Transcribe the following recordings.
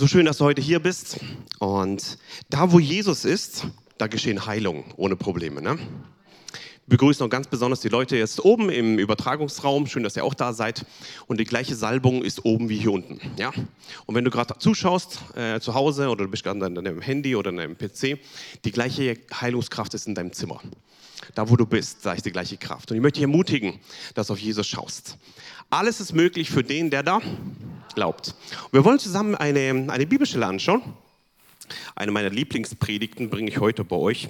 So schön, dass du heute hier bist. Und da, wo Jesus ist, da geschehen Heilungen ohne Probleme. Ne? Wir begrüßen auch ganz besonders die Leute jetzt oben im Übertragungsraum. Schön, dass ihr auch da seid. Und die gleiche Salbung ist oben wie hier unten. Ja? Und wenn du gerade zuschaust, äh, zu Hause oder du bist gerade an deinem Handy oder an deinem PC, die gleiche Heilungskraft ist in deinem Zimmer. Da, wo du bist, da ist die gleiche Kraft. Und ich möchte dich ermutigen, dass du auf Jesus schaust. Alles ist möglich für den, der da glaubt. Und wir wollen zusammen eine, eine Bibelstelle anschauen. Eine meiner Lieblingspredigten bringe ich heute bei euch.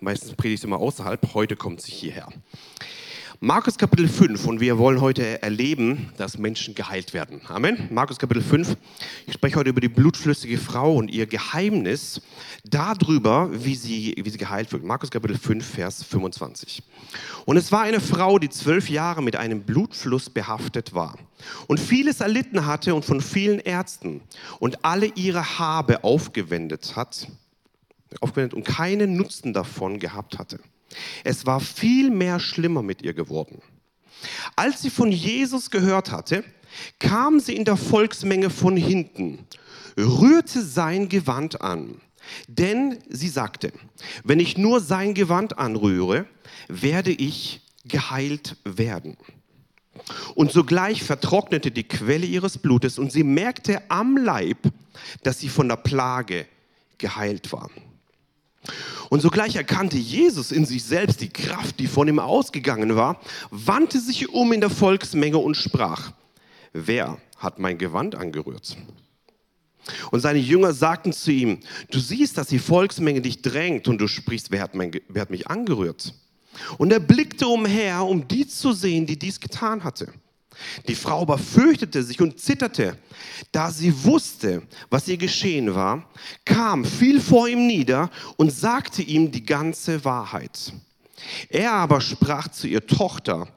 Meistens predige ich immer außerhalb, heute kommt sie hierher. Markus Kapitel 5 und wir wollen heute erleben, dass Menschen geheilt werden. Amen. Markus Kapitel 5. Ich spreche heute über die blutflüssige Frau und ihr Geheimnis darüber, wie sie, wie sie geheilt wird. Markus Kapitel 5, Vers 25. Und es war eine Frau, die zwölf Jahre mit einem Blutfluss behaftet war und vieles erlitten hatte und von vielen Ärzten und alle ihre Habe aufgewendet hat, aufgewendet und keinen Nutzen davon gehabt hatte. Es war viel mehr schlimmer mit ihr geworden. Als sie von Jesus gehört hatte, kam sie in der Volksmenge von hinten, rührte sein Gewand an. Denn sie sagte, wenn ich nur sein Gewand anrühre, werde ich geheilt werden. Und sogleich vertrocknete die Quelle ihres Blutes und sie merkte am Leib, dass sie von der Plage geheilt war. Und sogleich erkannte Jesus in sich selbst die Kraft, die von ihm ausgegangen war, wandte sich um in der Volksmenge und sprach, wer hat mein Gewand angerührt? Und seine Jünger sagten zu ihm, du siehst, dass die Volksmenge dich drängt und du sprichst, wer hat, mein, wer hat mich angerührt? Und er blickte umher, um die zu sehen, die dies getan hatte. Die Frau aber fürchtete sich und zitterte. Da sie wusste, was ihr geschehen war, kam, fiel vor ihm nieder und sagte ihm die ganze Wahrheit. Er aber sprach zu ihr Tochter,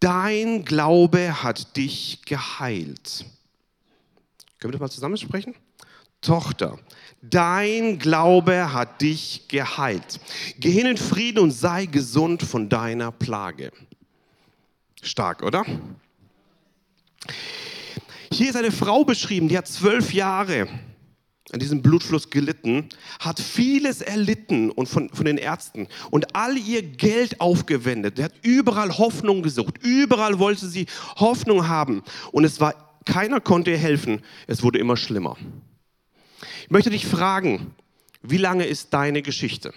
dein Glaube hat dich geheilt. Können wir das mal zusammen sprechen? Tochter, dein Glaube hat dich geheilt. Geh hin in Frieden und sei gesund von deiner Plage. Stark, oder? Hier ist eine Frau beschrieben, die hat zwölf Jahre an diesem Blutfluss gelitten, hat vieles erlitten und von, von den Ärzten und all ihr Geld aufgewendet. Sie hat überall Hoffnung gesucht, überall wollte sie Hoffnung haben und es war, keiner konnte ihr helfen. Es wurde immer schlimmer. Ich möchte dich fragen, wie lange ist deine Geschichte?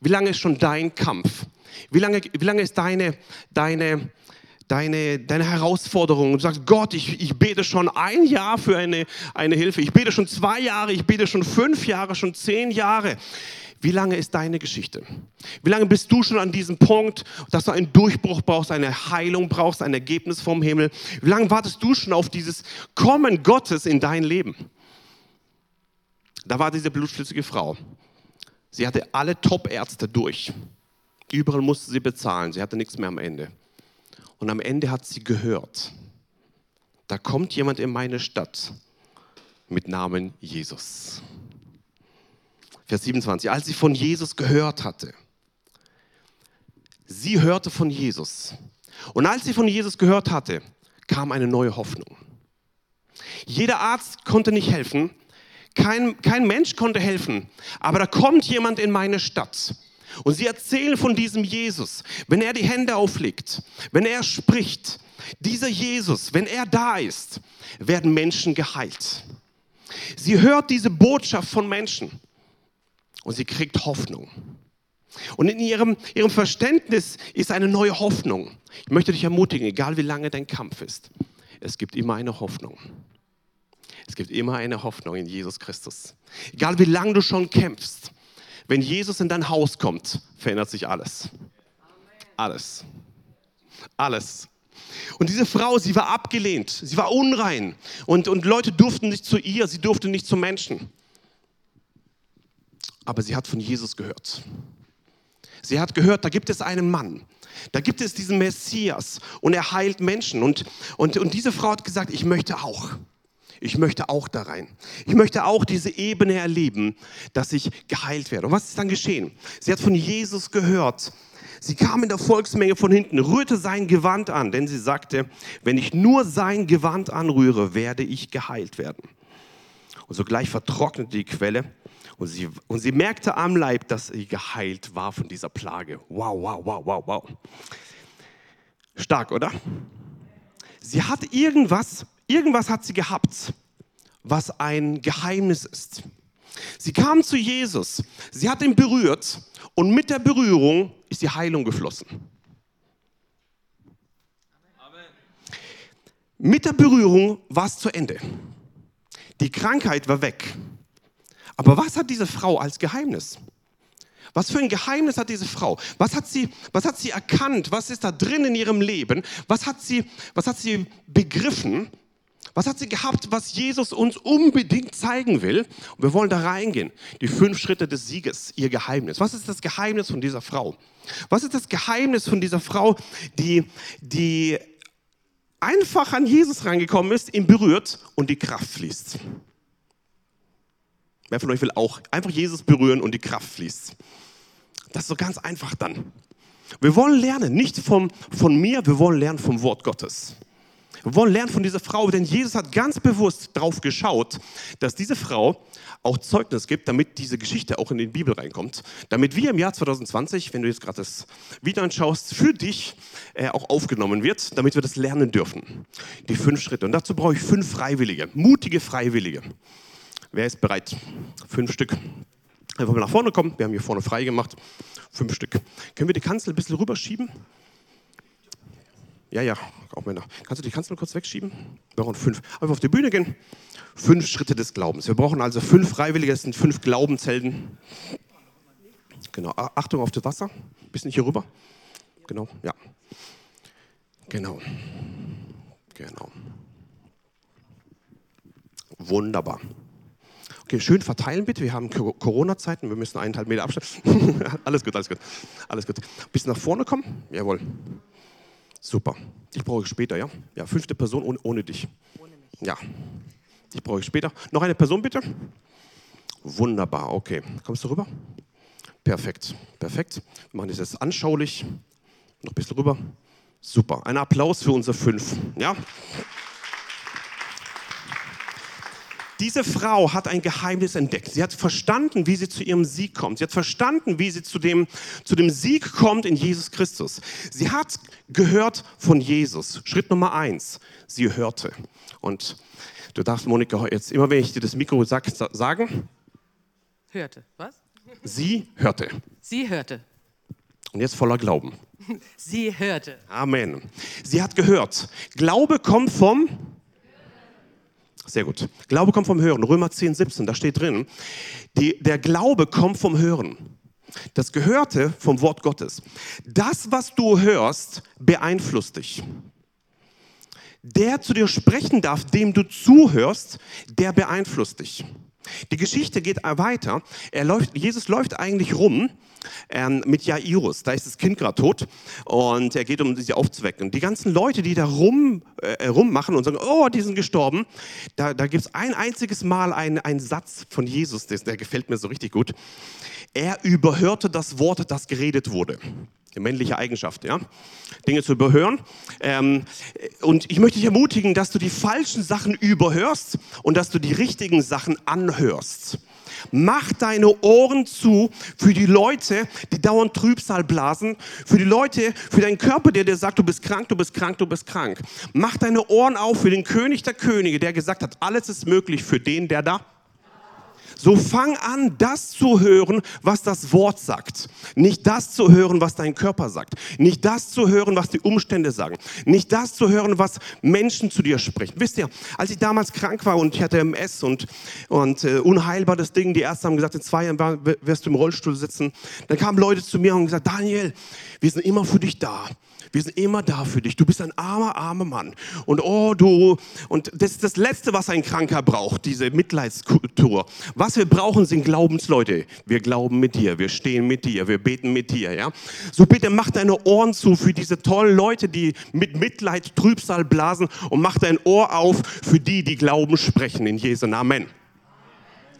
Wie lange ist schon dein Kampf? Wie lange, wie lange ist deine, deine, deine, deine Herausforderung und sagst, Gott, ich, ich bete schon ein Jahr für eine, eine Hilfe, ich bete schon zwei Jahre, ich bete schon fünf Jahre, schon zehn Jahre. Wie lange ist deine Geschichte? Wie lange bist du schon an diesem Punkt, dass du einen Durchbruch brauchst, eine Heilung brauchst, ein Ergebnis vom Himmel? Wie lange wartest du schon auf dieses Kommen Gottes in dein Leben? Da war diese blutflüssige Frau. Sie hatte alle Top-Ärzte durch. Überall musste sie bezahlen. Sie hatte nichts mehr am Ende. Und am Ende hat sie gehört, da kommt jemand in meine Stadt mit Namen Jesus. Vers 27, als sie von Jesus gehört hatte. Sie hörte von Jesus. Und als sie von Jesus gehört hatte, kam eine neue Hoffnung. Jeder Arzt konnte nicht helfen, kein, kein Mensch konnte helfen, aber da kommt jemand in meine Stadt und sie erzählen von diesem Jesus. Wenn er die Hände auflegt, wenn er spricht, dieser Jesus, wenn er da ist, werden Menschen geheilt. Sie hört diese Botschaft von Menschen und sie kriegt Hoffnung. Und in ihrem, ihrem Verständnis ist eine neue Hoffnung. Ich möchte dich ermutigen, egal wie lange dein Kampf ist, es gibt immer eine Hoffnung. Es gibt immer eine Hoffnung in Jesus Christus. Egal wie lange du schon kämpfst, wenn Jesus in dein Haus kommt, verändert sich alles. Alles. Alles. Und diese Frau, sie war abgelehnt, sie war unrein und, und Leute durften nicht zu ihr, sie durfte nicht zu Menschen. Aber sie hat von Jesus gehört. Sie hat gehört, da gibt es einen Mann, da gibt es diesen Messias und er heilt Menschen. Und, und, und diese Frau hat gesagt, ich möchte auch. Ich möchte auch da rein. Ich möchte auch diese Ebene erleben, dass ich geheilt werde. Und was ist dann geschehen? Sie hat von Jesus gehört. Sie kam in der Volksmenge von hinten, rührte sein Gewand an, denn sie sagte, wenn ich nur sein Gewand anrühre, werde ich geheilt werden. Und sogleich vertrocknete die Quelle und sie, und sie merkte am Leib, dass sie geheilt war von dieser Plage. Wow, wow, wow, wow, wow. Stark, oder? Sie hat irgendwas, irgendwas hat sie gehabt, was ein Geheimnis ist. Sie kam zu Jesus, sie hat ihn berührt und mit der Berührung ist die Heilung geflossen. Mit der Berührung war es zu Ende. Die Krankheit war weg. Aber was hat diese Frau als Geheimnis? Was für ein Geheimnis hat diese Frau? Was hat sie, was hat sie erkannt? Was ist da drin in ihrem Leben? Was hat sie, was hat sie begriffen? Was hat sie gehabt, was Jesus uns unbedingt zeigen will? Und wir wollen da reingehen. Die fünf Schritte des Sieges, ihr Geheimnis. Was ist das Geheimnis von dieser Frau? Was ist das Geheimnis von dieser Frau, die, die einfach an Jesus reingekommen ist, ihn berührt und die Kraft fließt? Wer von euch will auch einfach Jesus berühren und die Kraft fließt? Das ist so ganz einfach dann. Wir wollen lernen, nicht vom, von mir, wir wollen lernen vom Wort Gottes. Wir wollen lernen von dieser Frau, denn Jesus hat ganz bewusst darauf geschaut, dass diese Frau auch Zeugnis gibt, damit diese Geschichte auch in die Bibel reinkommt. Damit wir im Jahr 2020, wenn du jetzt gerade das Video anschaust, für dich äh, auch aufgenommen wird, damit wir das lernen dürfen. Die fünf Schritte. Und dazu brauche ich fünf Freiwillige, mutige Freiwillige. Wer ist bereit? Fünf Stück. Einfach mal nach vorne kommen. Wir haben hier vorne frei gemacht. Fünf Stück. Können wir die Kanzel ein bisschen rüberschieben? Ja, ja, auch Männer. Kannst du die Kanzel kurz wegschieben? Wir brauchen fünf. Einfach auf die Bühne gehen. Fünf Schritte des Glaubens. Wir brauchen also fünf Freiwillige, das sind fünf Glaubenshelden. Genau, Achtung auf das Wasser. Bisschen hier rüber. Genau, ja. Genau. Genau. Wunderbar. Okay, schön verteilen bitte. Wir haben Corona-Zeiten, wir müssen eineinhalb Meter Abstand. alles gut, alles gut. Alles gut. Bisschen nach vorne kommen. Jawohl. Super. Ich brauche ich später, ja? Ja, fünfte Person ohne, ohne dich. Ohne mich. Ja. Ich brauche ich später. Noch eine Person bitte? Wunderbar, okay. Kommst du rüber? Perfekt, perfekt. Wir machen das jetzt anschaulich. Noch ein bisschen rüber. Super. Ein Applaus für unsere fünf. Ja? Diese Frau hat ein Geheimnis entdeckt. Sie hat verstanden, wie sie zu ihrem Sieg kommt. Sie hat verstanden, wie sie zu dem, zu dem Sieg kommt in Jesus Christus. Sie hat gehört von Jesus. Schritt Nummer eins. Sie hörte. Und du darfst, Monika, jetzt immer, wenn ich dir das Mikro sage, sagen. Hörte. Was? Sie hörte. Sie hörte. Und jetzt voller Glauben. Sie hörte. Amen. Sie hat gehört. Glaube kommt vom sehr gut. Glaube kommt vom Hören. Römer 10, 17, da steht drin, die, der Glaube kommt vom Hören. Das Gehörte vom Wort Gottes. Das, was du hörst, beeinflusst dich. Der zu dir sprechen darf, dem du zuhörst, der beeinflusst dich. Die Geschichte geht weiter. Er läuft, Jesus läuft eigentlich rum ähm, mit Jairus. Da ist das Kind gerade tot und er geht, um sie aufzuwecken. Die ganzen Leute, die da rum, äh, rummachen und sagen, oh, die sind gestorben, da, da gibt es ein einziges Mal einen Satz von Jesus, der, der gefällt mir so richtig gut. Er überhörte das Wort, das geredet wurde männliche Eigenschaft, ja, Dinge zu überhören. Ähm, und ich möchte dich ermutigen, dass du die falschen Sachen überhörst und dass du die richtigen Sachen anhörst. Mach deine Ohren zu für die Leute, die dauernd Trübsal blasen, für die Leute, für deinen Körper, der dir sagt, du bist krank, du bist krank, du bist krank. Mach deine Ohren auf für den König der Könige, der gesagt hat, alles ist möglich für den, der da so fang an, das zu hören, was das Wort sagt. Nicht das zu hören, was dein Körper sagt. Nicht das zu hören, was die Umstände sagen. Nicht das zu hören, was Menschen zu dir sprechen. Wisst ihr, als ich damals krank war und ich hatte MS und, und äh, unheilbar das Ding, die Ärzte haben gesagt, in zwei Jahren wirst du im Rollstuhl sitzen. Dann kamen Leute zu mir und gesagt, Daniel, wir sind immer für dich da. Wir sind immer da für dich. Du bist ein armer, armer Mann. Und oh, du, und das ist das Letzte, was ein Kranker braucht, diese Mitleidskultur. Was wir brauchen, sind Glaubensleute. Wir glauben mit dir, wir stehen mit dir, wir beten mit dir, ja. So bitte mach deine Ohren zu für diese tollen Leute, die mit Mitleid Trübsal blasen und mach dein Ohr auf für die, die Glauben sprechen in Jesu Namen.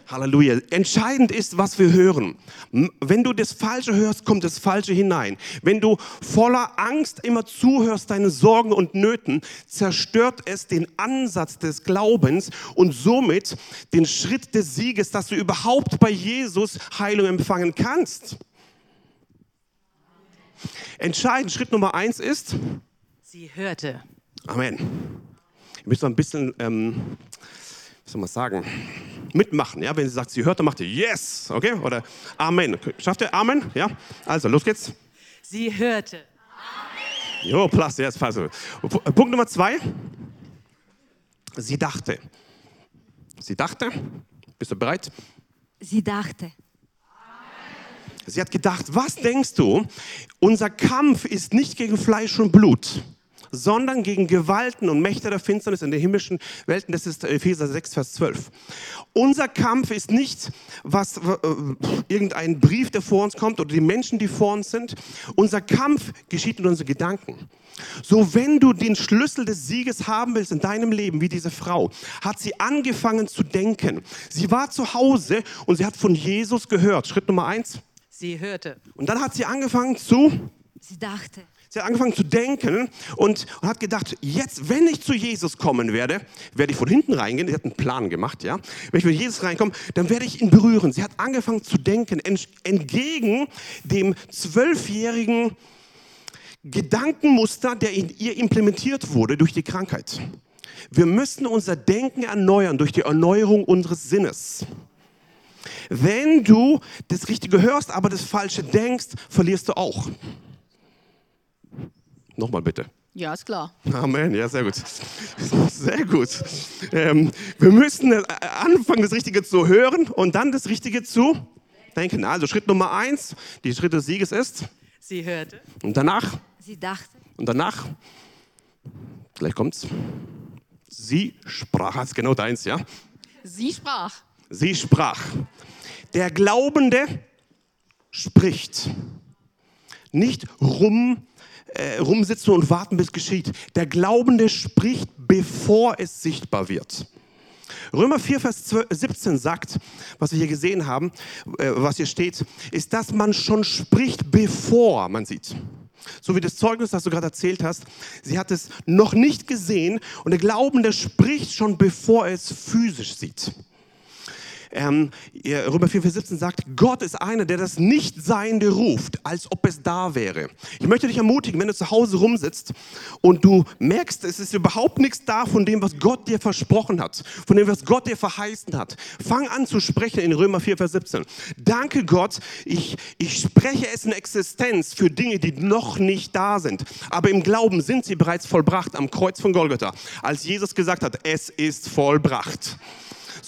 Halleluja. Entscheidend ist, was wir hören. Wenn du das Falsche hörst, kommt das Falsche hinein. Wenn du voller Angst immer zuhörst deinen Sorgen und Nöten, zerstört es den Ansatz des Glaubens und somit den Schritt des Sieges, dass du überhaupt bei Jesus Heilung empfangen kannst. Entscheidend, Schritt Nummer eins ist, Sie hörte. Amen. Ihr müsst ein bisschen, ähm, soll man sagen, mitmachen. Ja? Wenn sie sagt, sie hört, dann macht ihr Yes, okay? Oder Amen. Schafft ihr Amen? Ja? Also, los geht's. Sie hörte. Jo, plus, jetzt passt. Punkt Nummer zwei. Sie dachte. Sie dachte. Bist du bereit? Sie dachte. Sie hat gedacht, was denkst du? Unser Kampf ist nicht gegen Fleisch und Blut, sondern gegen Gewalten und Mächte der Finsternis in den himmlischen Welten. Das ist Epheser 6, Vers 12. Unser Kampf ist nicht was, äh, irgendein Brief, der vor uns kommt oder die Menschen, die vor uns sind. Unser Kampf geschieht in unseren Gedanken. So, wenn du den Schlüssel des Sieges haben willst in deinem Leben, wie diese Frau, hat sie angefangen zu denken. Sie war zu Hause und sie hat von Jesus gehört. Schritt Nummer eins. Sie hörte. Und dann hat sie angefangen zu, Sie dachte. Sie hat angefangen zu denken und, und hat gedacht, jetzt, wenn ich zu Jesus kommen werde, werde ich von hinten reingehen. Sie hat einen Plan gemacht, ja. Wenn ich mit Jesus reinkomme, dann werde ich ihn berühren. Sie hat angefangen zu denken, ent- entgegen dem zwölfjährigen Gedankenmuster, der in ihr implementiert wurde durch die Krankheit. Wir müssen unser Denken erneuern durch die Erneuerung unseres Sinnes. Wenn du das Richtige hörst, aber das Falsche denkst, verlierst du auch. Nochmal bitte. Ja, ist klar. Amen, ja, sehr gut. Sehr gut. Ähm, wir müssen äh, anfangen, das Richtige zu hören und dann das Richtige zu denken. Also Schritt Nummer eins, die Schritt des Sieges ist. Sie hörte. Und danach, Sie dachte. und danach, gleich kommt's. Sie sprach, das ist genau deins, ja? Sie sprach. Sie sprach. Der Glaubende spricht. Nicht rum, äh, rumsitzen und warten, bis geschieht. Der Glaubende spricht, bevor es sichtbar wird. Römer 4, Vers 12, 17 sagt, was wir hier gesehen haben, äh, was hier steht, ist, dass man schon spricht, bevor man sieht. So wie das Zeugnis, das du gerade erzählt hast, sie hat es noch nicht gesehen und der Glaubende spricht schon, bevor er es physisch sieht. Ähm, Römer 4, Vers 17 sagt, Gott ist einer, der das Nichtseiende ruft, als ob es da wäre. Ich möchte dich ermutigen, wenn du zu Hause rumsitzt und du merkst, es ist überhaupt nichts da von dem, was Gott dir versprochen hat, von dem, was Gott dir verheißen hat. Fang an zu sprechen in Römer 4, Vers 17. Danke Gott, ich, ich spreche es in Existenz für Dinge, die noch nicht da sind. Aber im Glauben sind sie bereits vollbracht am Kreuz von Golgatha, als Jesus gesagt hat, es ist vollbracht.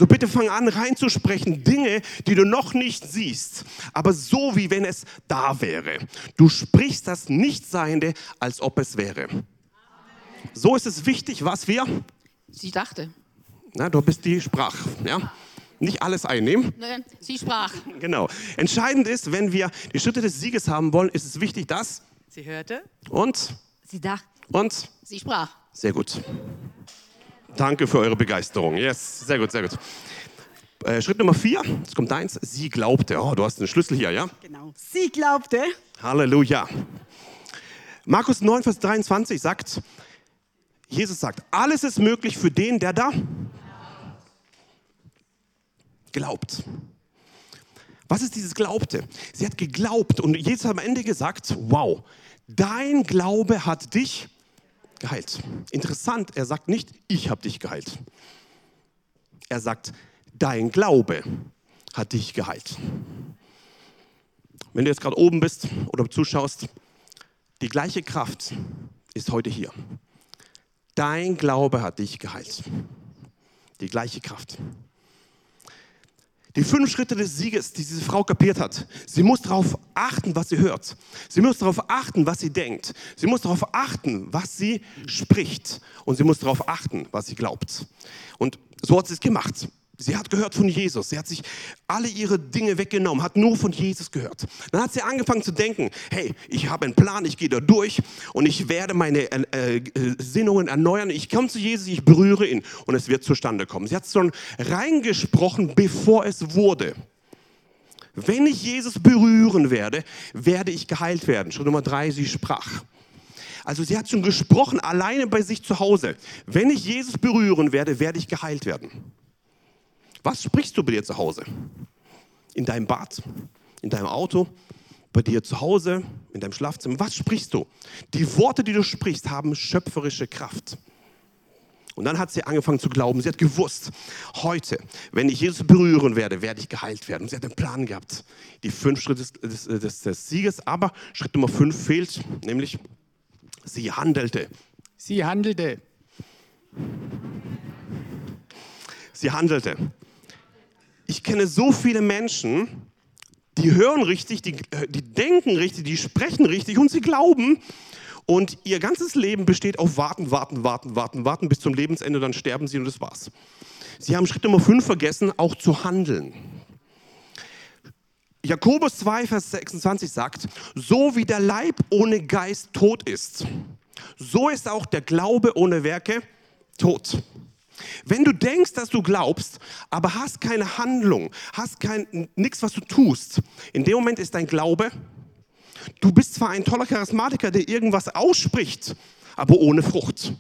So bitte fang an reinzusprechen, Dinge, die du noch nicht siehst, aber so wie wenn es da wäre. Du sprichst das Nichtseiende, als ob es wäre. So ist es wichtig, was wir, Sie dachte. na, du bist die Sprach, ja, nicht alles einnehmen. Nein, sie sprach. Genau. Entscheidend ist, wenn wir die Schritte des Sieges haben wollen, ist es wichtig, dass Sie hörte. und Sie dachte. und Sie sprach. Sehr gut. Danke für eure Begeisterung. Yes, sehr gut, sehr gut. Äh, Schritt Nummer vier, jetzt kommt deins. Sie glaubte. Oh, du hast einen Schlüssel hier, ja? Genau. Sie glaubte. Halleluja. Markus 9, Vers 23 sagt, Jesus sagt, alles ist möglich für den, der da glaubt. Was ist dieses Glaubte? Sie hat geglaubt und Jesus hat am Ende gesagt, wow, dein Glaube hat dich geheilt. Interessant, er sagt nicht, ich habe dich geheilt. Er sagt, dein Glaube hat dich geheilt. Wenn du jetzt gerade oben bist oder zuschaust, die gleiche Kraft ist heute hier. Dein Glaube hat dich geheilt. Die gleiche Kraft. Die fünf Schritte des Sieges, die diese Frau kapiert hat. Sie muss darauf achten, was sie hört. Sie muss darauf achten, was sie denkt. Sie muss darauf achten, was sie spricht. Und sie muss darauf achten, was sie glaubt. Und so hat sie es gemacht. Sie hat gehört von Jesus. Sie hat sich alle ihre Dinge weggenommen, hat nur von Jesus gehört. Dann hat sie angefangen zu denken, hey, ich habe einen Plan, ich gehe da durch und ich werde meine äh, äh, Sinnungen erneuern. Ich komme zu Jesus, ich berühre ihn und es wird zustande kommen. Sie hat schon reingesprochen, bevor es wurde. Wenn ich Jesus berühren werde, werde ich geheilt werden. Schritt Nummer drei, sie sprach. Also sie hat schon gesprochen, alleine bei sich zu Hause. Wenn ich Jesus berühren werde, werde ich geheilt werden. Was sprichst du bei dir zu Hause? In deinem Bad, in deinem Auto, bei dir zu Hause, in deinem Schlafzimmer. Was sprichst du? Die Worte, die du sprichst, haben schöpferische Kraft. Und dann hat sie angefangen zu glauben. Sie hat gewusst, heute, wenn ich Jesus berühren werde, werde ich geheilt werden. Und sie hat einen Plan gehabt. Die fünf Schritte des, des, des, Sieges. Aber Schritt Nummer fünf fehlt, nämlich sie handelte. Sie handelte. Sie handelte. Ich kenne so viele Menschen, die hören richtig, die, die denken richtig, die sprechen richtig und sie glauben. Und ihr ganzes Leben besteht auf Warten, Warten, Warten, Warten, Warten bis zum Lebensende, dann sterben sie und das war's. Sie haben Schritt Nummer 5 vergessen, auch zu handeln. Jakobus 2, Vers 26 sagt, so wie der Leib ohne Geist tot ist, so ist auch der Glaube ohne Werke tot. Wenn du denkst, dass du glaubst, aber hast keine Handlung, hast kein nichts, was du tust, in dem Moment ist dein Glaube, du bist zwar ein toller Charismatiker, der irgendwas ausspricht, aber ohne Frucht.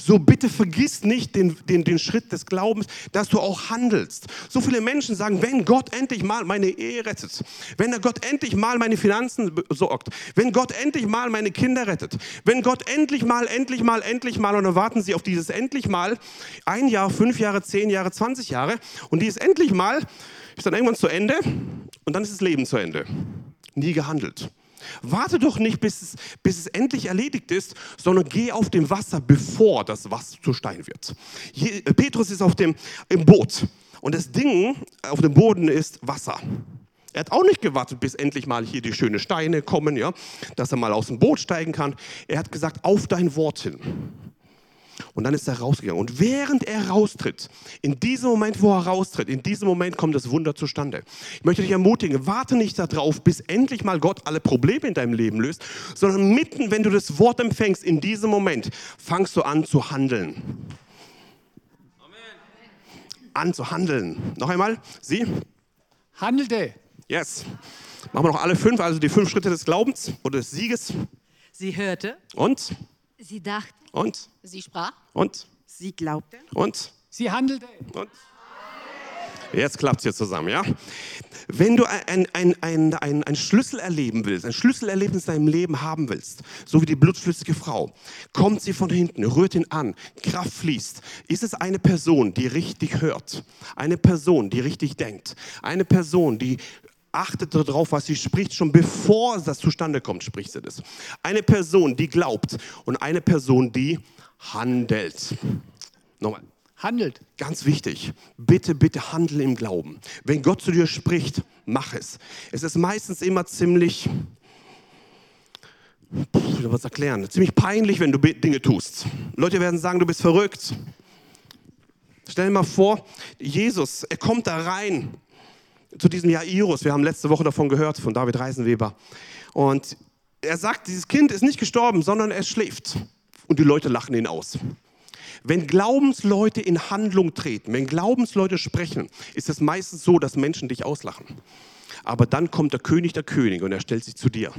So bitte vergiss nicht den, den, den Schritt des Glaubens, dass du auch handelst. So viele Menschen sagen, wenn Gott endlich mal meine Ehe rettet, wenn Gott endlich mal meine Finanzen besorgt, wenn Gott endlich mal meine Kinder rettet, wenn Gott endlich mal, endlich mal, endlich mal, und dann warten sie auf dieses endlich mal, ein Jahr, fünf Jahre, zehn Jahre, zwanzig Jahre, und dieses endlich mal ist dann irgendwann zu Ende und dann ist das Leben zu Ende. Nie gehandelt. Warte doch nicht, bis es, bis es endlich erledigt ist, sondern geh auf dem Wasser, bevor das Wasser zu Stein wird. Je, Petrus ist auf dem im Boot und das Ding auf dem Boden ist Wasser. Er hat auch nicht gewartet, bis endlich mal hier die schönen Steine kommen, ja, dass er mal aus dem Boot steigen kann. Er hat gesagt, auf dein Wort hin. Und dann ist er rausgegangen. Und während er raustritt, in diesem Moment, wo er raustritt, in diesem Moment kommt das Wunder zustande. Ich möchte dich ermutigen, warte nicht darauf, bis endlich mal Gott alle Probleme in deinem Leben löst, sondern mitten, wenn du das Wort empfängst, in diesem Moment fangst du an zu handeln. Amen. An zu handeln. Noch einmal, sie? Handelte. Yes. Machen wir noch alle fünf, also die fünf Schritte des Glaubens oder des Sieges. Sie hörte, Und? Sie dachte. Und? Sie sprach. Und? sie glaubte, Und? Sie handelte. Und? Jetzt klappt es hier zusammen, ja? Wenn du ein, ein, ein, ein, ein Schlüssel erleben willst, ein Schlüsselerlebnis in deinem Leben haben willst, so wie die blutflüssige Frau, kommt sie von hinten, rührt ihn an, Kraft fließt. Ist es eine Person, die richtig hört? Eine Person, die richtig denkt? Eine Person, die achtet darauf, was sie spricht, schon bevor das zustande kommt, spricht sie das. Eine Person, die glaubt und eine Person, die handelt. Nochmal. Handelt. Ganz wichtig, bitte, bitte handle im Glauben. Wenn Gott zu dir spricht, mach es. Es ist meistens immer ziemlich, soll man es erklären, ziemlich peinlich, wenn du Dinge tust. Leute werden sagen, du bist verrückt. Stell dir mal vor, Jesus, er kommt da rein zu diesem Jairus. Wir haben letzte Woche davon gehört, von David Reisenweber. Und er sagt, dieses Kind ist nicht gestorben, sondern es schläft. Und die Leute lachen ihn aus. Wenn Glaubensleute in Handlung treten, wenn Glaubensleute sprechen, ist es meistens so, dass Menschen dich auslachen. Aber dann kommt der König der Könige und er stellt sich zu dir.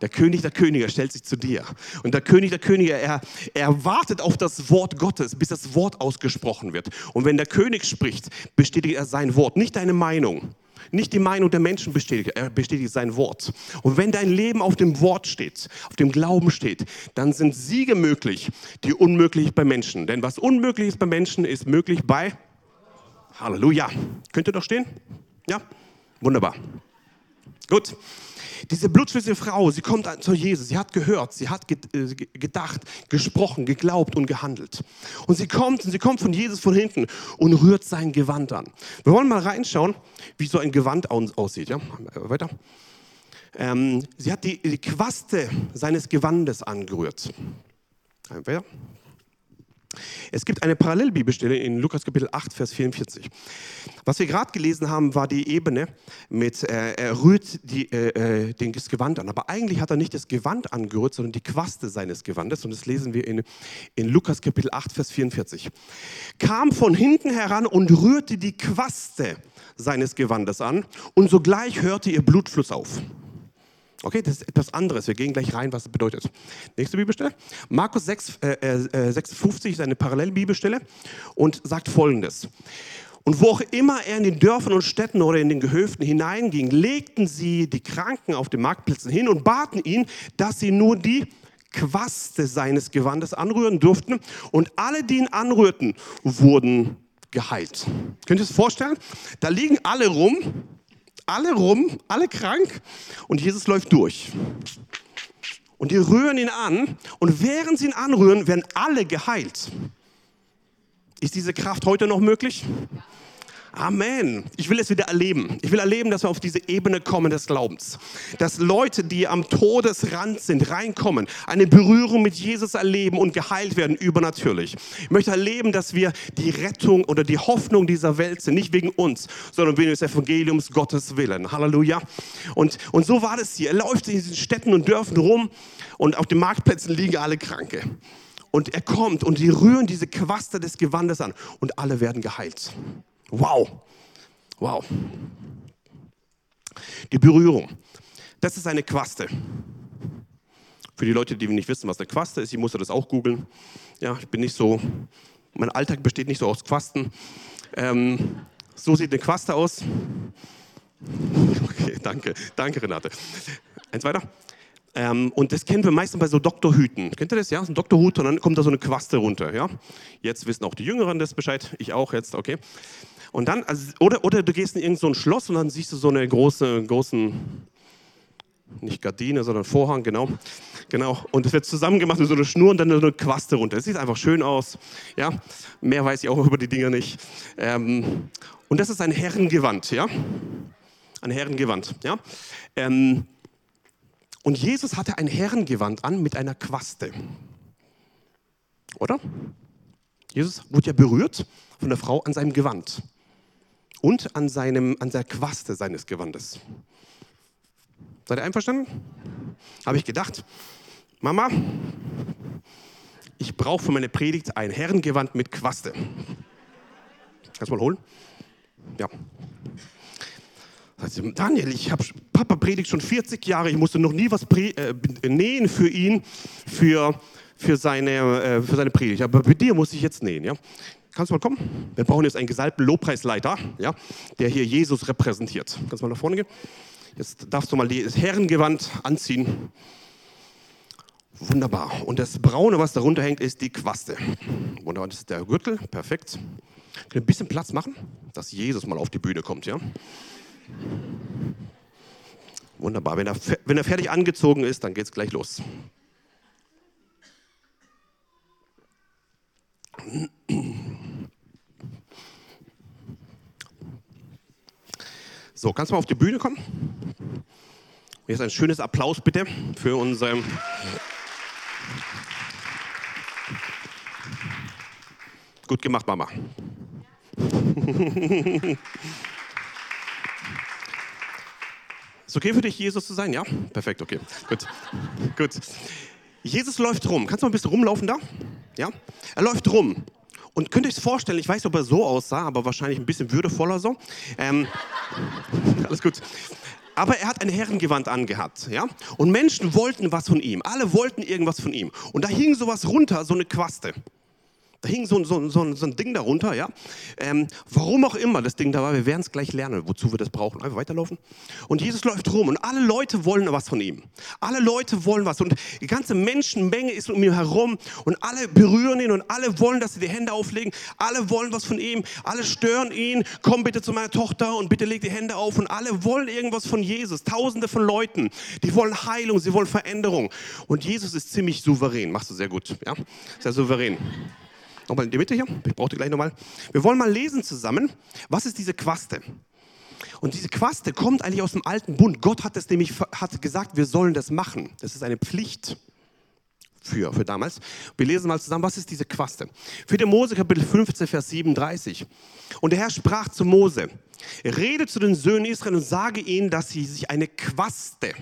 Der König der Könige stellt sich zu dir. Und der König der Könige, er, er wartet auf das Wort Gottes, bis das Wort ausgesprochen wird. Und wenn der König spricht, bestätigt er sein Wort, nicht deine Meinung. Nicht die Meinung der Menschen bestätigt, er bestätigt sein Wort. Und wenn dein Leben auf dem Wort steht, auf dem Glauben steht, dann sind Siege möglich, die unmöglich bei Menschen. Denn was unmöglich ist bei Menschen, ist möglich bei Halleluja. Könnt ihr doch stehen? Ja? Wunderbar. Gut. Diese blutschlüssige Frau, sie kommt zu Jesus, sie hat gehört, sie hat äh, gedacht, gesprochen, geglaubt und gehandelt. Und sie kommt und sie kommt von Jesus von hinten und rührt sein Gewand an. Wir wollen mal reinschauen, wie so ein Gewand aussieht. Ja? Weiter. Ähm, sie hat die, die Quaste seines Gewandes angerührt. Weiter. Es gibt eine Parallelbibelstelle in Lukas Kapitel 8, Vers 44. Was wir gerade gelesen haben, war die Ebene mit, äh, er rührt die, äh, äh, das Gewand an. Aber eigentlich hat er nicht das Gewand angerührt, sondern die Quaste seines Gewandes. Und das lesen wir in, in Lukas Kapitel 8, Vers 44. Kam von hinten heran und rührte die Quaste seines Gewandes an. Und sogleich hörte ihr Blutfluss auf. Okay, das ist etwas anderes. Wir gehen gleich rein, was das bedeutet. Nächste Bibelstelle. Markus 6, äh, äh, 56 ist eine Parallelbibelstelle und sagt folgendes. Und wo auch immer er in den Dörfern und Städten oder in den Gehöften hineinging, legten sie die Kranken auf den Marktplätzen hin und baten ihn, dass sie nur die Quaste seines Gewandes anrühren durften. Und alle, die ihn anrührten, wurden geheilt. Könnt ihr es vorstellen? Da liegen alle rum alle rum, alle krank und Jesus läuft durch. Und die rühren ihn an und während sie ihn anrühren, werden alle geheilt. Ist diese Kraft heute noch möglich? Amen. Ich will es wieder erleben. Ich will erleben, dass wir auf diese Ebene kommen des Glaubens. Dass Leute, die am Todesrand sind, reinkommen, eine Berührung mit Jesus erleben und geheilt werden, übernatürlich. Ich möchte erleben, dass wir die Rettung oder die Hoffnung dieser Welt sind. Nicht wegen uns, sondern wegen des Evangeliums Gottes Willen. Halleluja. Und, und so war das hier. Er läuft in diesen Städten und Dörfern rum und auf den Marktplätzen liegen alle Kranke. Und er kommt und sie rühren diese Quaste des Gewandes an und alle werden geheilt. Wow. Wow. Die Berührung. Das ist eine Quaste. Für die Leute, die nicht wissen, was eine Quaste ist, ich musste das auch googeln. Ja, ich bin nicht so, mein Alltag besteht nicht so aus Quasten. Ähm, so sieht eine Quaste aus. Okay, danke, danke Renate. Eins weiter. Ähm, und das kennen wir meistens bei so Doktorhüten. Kennt ihr das? Ja, so ein Doktorhut und dann kommt da so eine Quaste runter. Ja? Jetzt wissen auch die Jüngeren das Bescheid. Ich auch jetzt, okay. Und dann, also, oder, oder du gehst in irgendein so Schloss und dann siehst du so eine große, großen, nicht Gardine, sondern Vorhang, genau. Genau. Und es wird zusammengemacht mit so einer Schnur und dann so eine Quaste runter. Das sieht einfach schön aus. Ja. Mehr weiß ich auch über die Dinger nicht. Ähm, und das ist ein Herrengewand, ja. Ein Herrengewand, ja. Ähm, und Jesus hatte ein Herrengewand an mit einer Quaste. Oder? Jesus wurde ja berührt von der Frau an seinem Gewand und an, seinem, an der Quaste seines Gewandes. Seid ihr einverstanden? Habe ich gedacht, Mama, ich brauche für meine Predigt ein Herrengewand mit Quaste. Kannst du mal holen? Ja. Daniel, ich habe Papa predigt schon 40 Jahre, ich musste noch nie was äh, nähen für ihn, für, für, seine, äh, für seine Predigt. Aber bei dir muss ich jetzt nähen. Ja? Kannst du mal kommen? Wir brauchen jetzt einen gesalbten Lobpreisleiter, ja, der hier Jesus repräsentiert. Kannst du mal nach vorne gehen? Jetzt darfst du mal das Herrengewand anziehen. Wunderbar. Und das Braune, was darunter hängt, ist die Quaste. Wunderbar, das ist der Gürtel. Perfekt. Können ein bisschen Platz machen, dass Jesus mal auf die Bühne kommt, ja? Wunderbar. Wenn er, wenn er fertig angezogen ist, dann geht es gleich los. So, kannst du mal auf die Bühne kommen? Jetzt ein schönes Applaus bitte für unseren. Gut gemacht, Mama. Ist okay für dich, Jesus zu sein? Ja? Perfekt, okay. Gut. Gut. Jesus läuft rum. Kannst du mal ein bisschen rumlaufen da? Ja? Er läuft rum. Und könnt ihr euch vorstellen, ich weiß nicht, ob er so aussah, aber wahrscheinlich ein bisschen würdevoller so. Ähm, alles gut. Aber er hat ein Herrengewand angehabt, ja? Und Menschen wollten was von ihm. Alle wollten irgendwas von ihm. Und da hing sowas runter, so eine Quaste. Da hing so, so, so, so ein Ding darunter, ja. Ähm, warum auch immer das Ding da war, wir werden es gleich lernen, wozu wir das brauchen. Einfach weiterlaufen. Und Jesus läuft rum und alle Leute wollen was von ihm. Alle Leute wollen was. Und die ganze Menschenmenge ist um ihn herum und alle berühren ihn und alle wollen, dass sie die Hände auflegen. Alle wollen was von ihm. Alle stören ihn. Komm bitte zu meiner Tochter und bitte leg die Hände auf. Und alle wollen irgendwas von Jesus. Tausende von Leuten. Die wollen Heilung, sie wollen Veränderung. Und Jesus ist ziemlich souverän. Machst du sehr gut. Ja? Sehr souverän. Nochmal in die Mitte hier. Ich brauche die gleich nochmal. Wir wollen mal lesen zusammen. Was ist diese Quaste? Und diese Quaste kommt eigentlich aus dem alten Bund. Gott hat es nämlich hat gesagt, wir sollen das machen. Das ist eine Pflicht für, für damals. Wir lesen mal zusammen, was ist diese Quaste? 4. Mose Kapitel 15, Vers 37. Und der Herr sprach zu Mose, rede zu den Söhnen Israel und sage ihnen, dass sie sich eine Quaste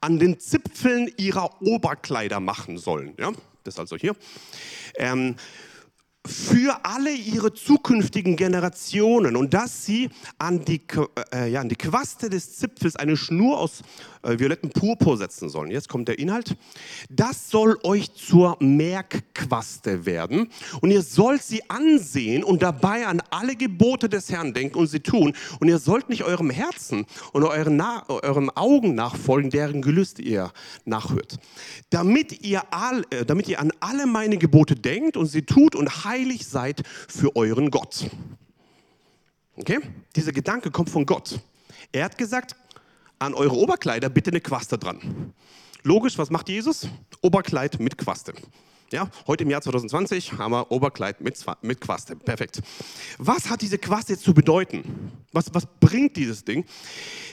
an den Zipfeln ihrer Oberkleider machen sollen. Ja, das ist also hier. Ähm, für alle ihre zukünftigen Generationen und dass sie an die, äh, ja, an die Quaste des Zipfels eine Schnur aus äh, violettem Purpur setzen sollen. Jetzt kommt der Inhalt. Das soll euch zur Merkquaste werden und ihr sollt sie ansehen und dabei an alle Gebote des Herrn denken und sie tun und ihr sollt nicht eurem Herzen und euren, Na euren Augen nachfolgen, deren Gelüste ihr nachhört. Damit ihr, all, äh, damit ihr an alle meine Gebote denkt und sie tut und heilig seid für euren Gott. Okay? Dieser Gedanke kommt von Gott. Er hat gesagt, an eure Oberkleider bitte eine Quaste dran. Logisch, was macht Jesus? Oberkleid mit Quaste. Ja, heute im Jahr 2020 haben wir Oberkleid mit, mit Quaste. Perfekt. Was hat diese Quaste jetzt zu bedeuten? Was, was bringt dieses Ding?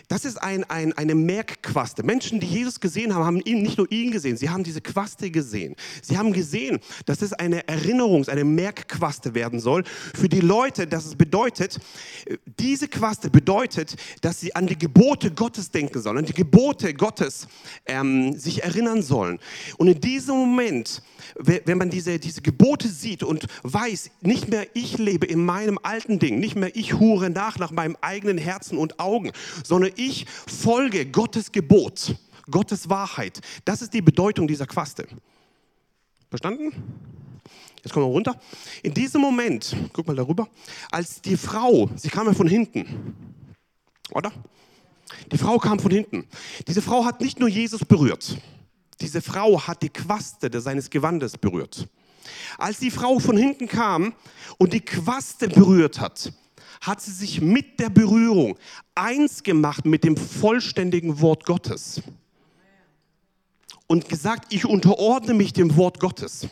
Das ist ein, ein, eine Merkquaste. Menschen, die Jesus gesehen haben, haben ihn, nicht nur ihn gesehen, sie haben diese Quaste gesehen. Sie haben gesehen, dass es eine Erinnerungs-, eine Merkquaste werden soll für die Leute, dass es bedeutet, diese Quaste bedeutet, dass sie an die Gebote Gottes denken sollen, an die Gebote Gottes ähm, sich erinnern sollen. Und in diesem Moment, wenn man diese, diese Gebote sieht und weiß, nicht mehr ich lebe in meinem alten Ding, nicht mehr ich hure nach nach meinem eigenen Herzen und Augen, sondern ich folge Gottes Gebot, Gottes Wahrheit. Das ist die Bedeutung dieser Quaste. Verstanden? Jetzt kommen wir runter. In diesem Moment, guck mal darüber, als die Frau, sie kam ja von hinten, oder? Die Frau kam von hinten. Diese Frau hat nicht nur Jesus berührt, diese Frau hat die Quaste seines Gewandes berührt. Als die Frau von hinten kam und die Quaste berührt hat, hat sie sich mit der Berührung eins gemacht mit dem vollständigen Wort Gottes und gesagt, ich unterordne mich dem Wort Gottes.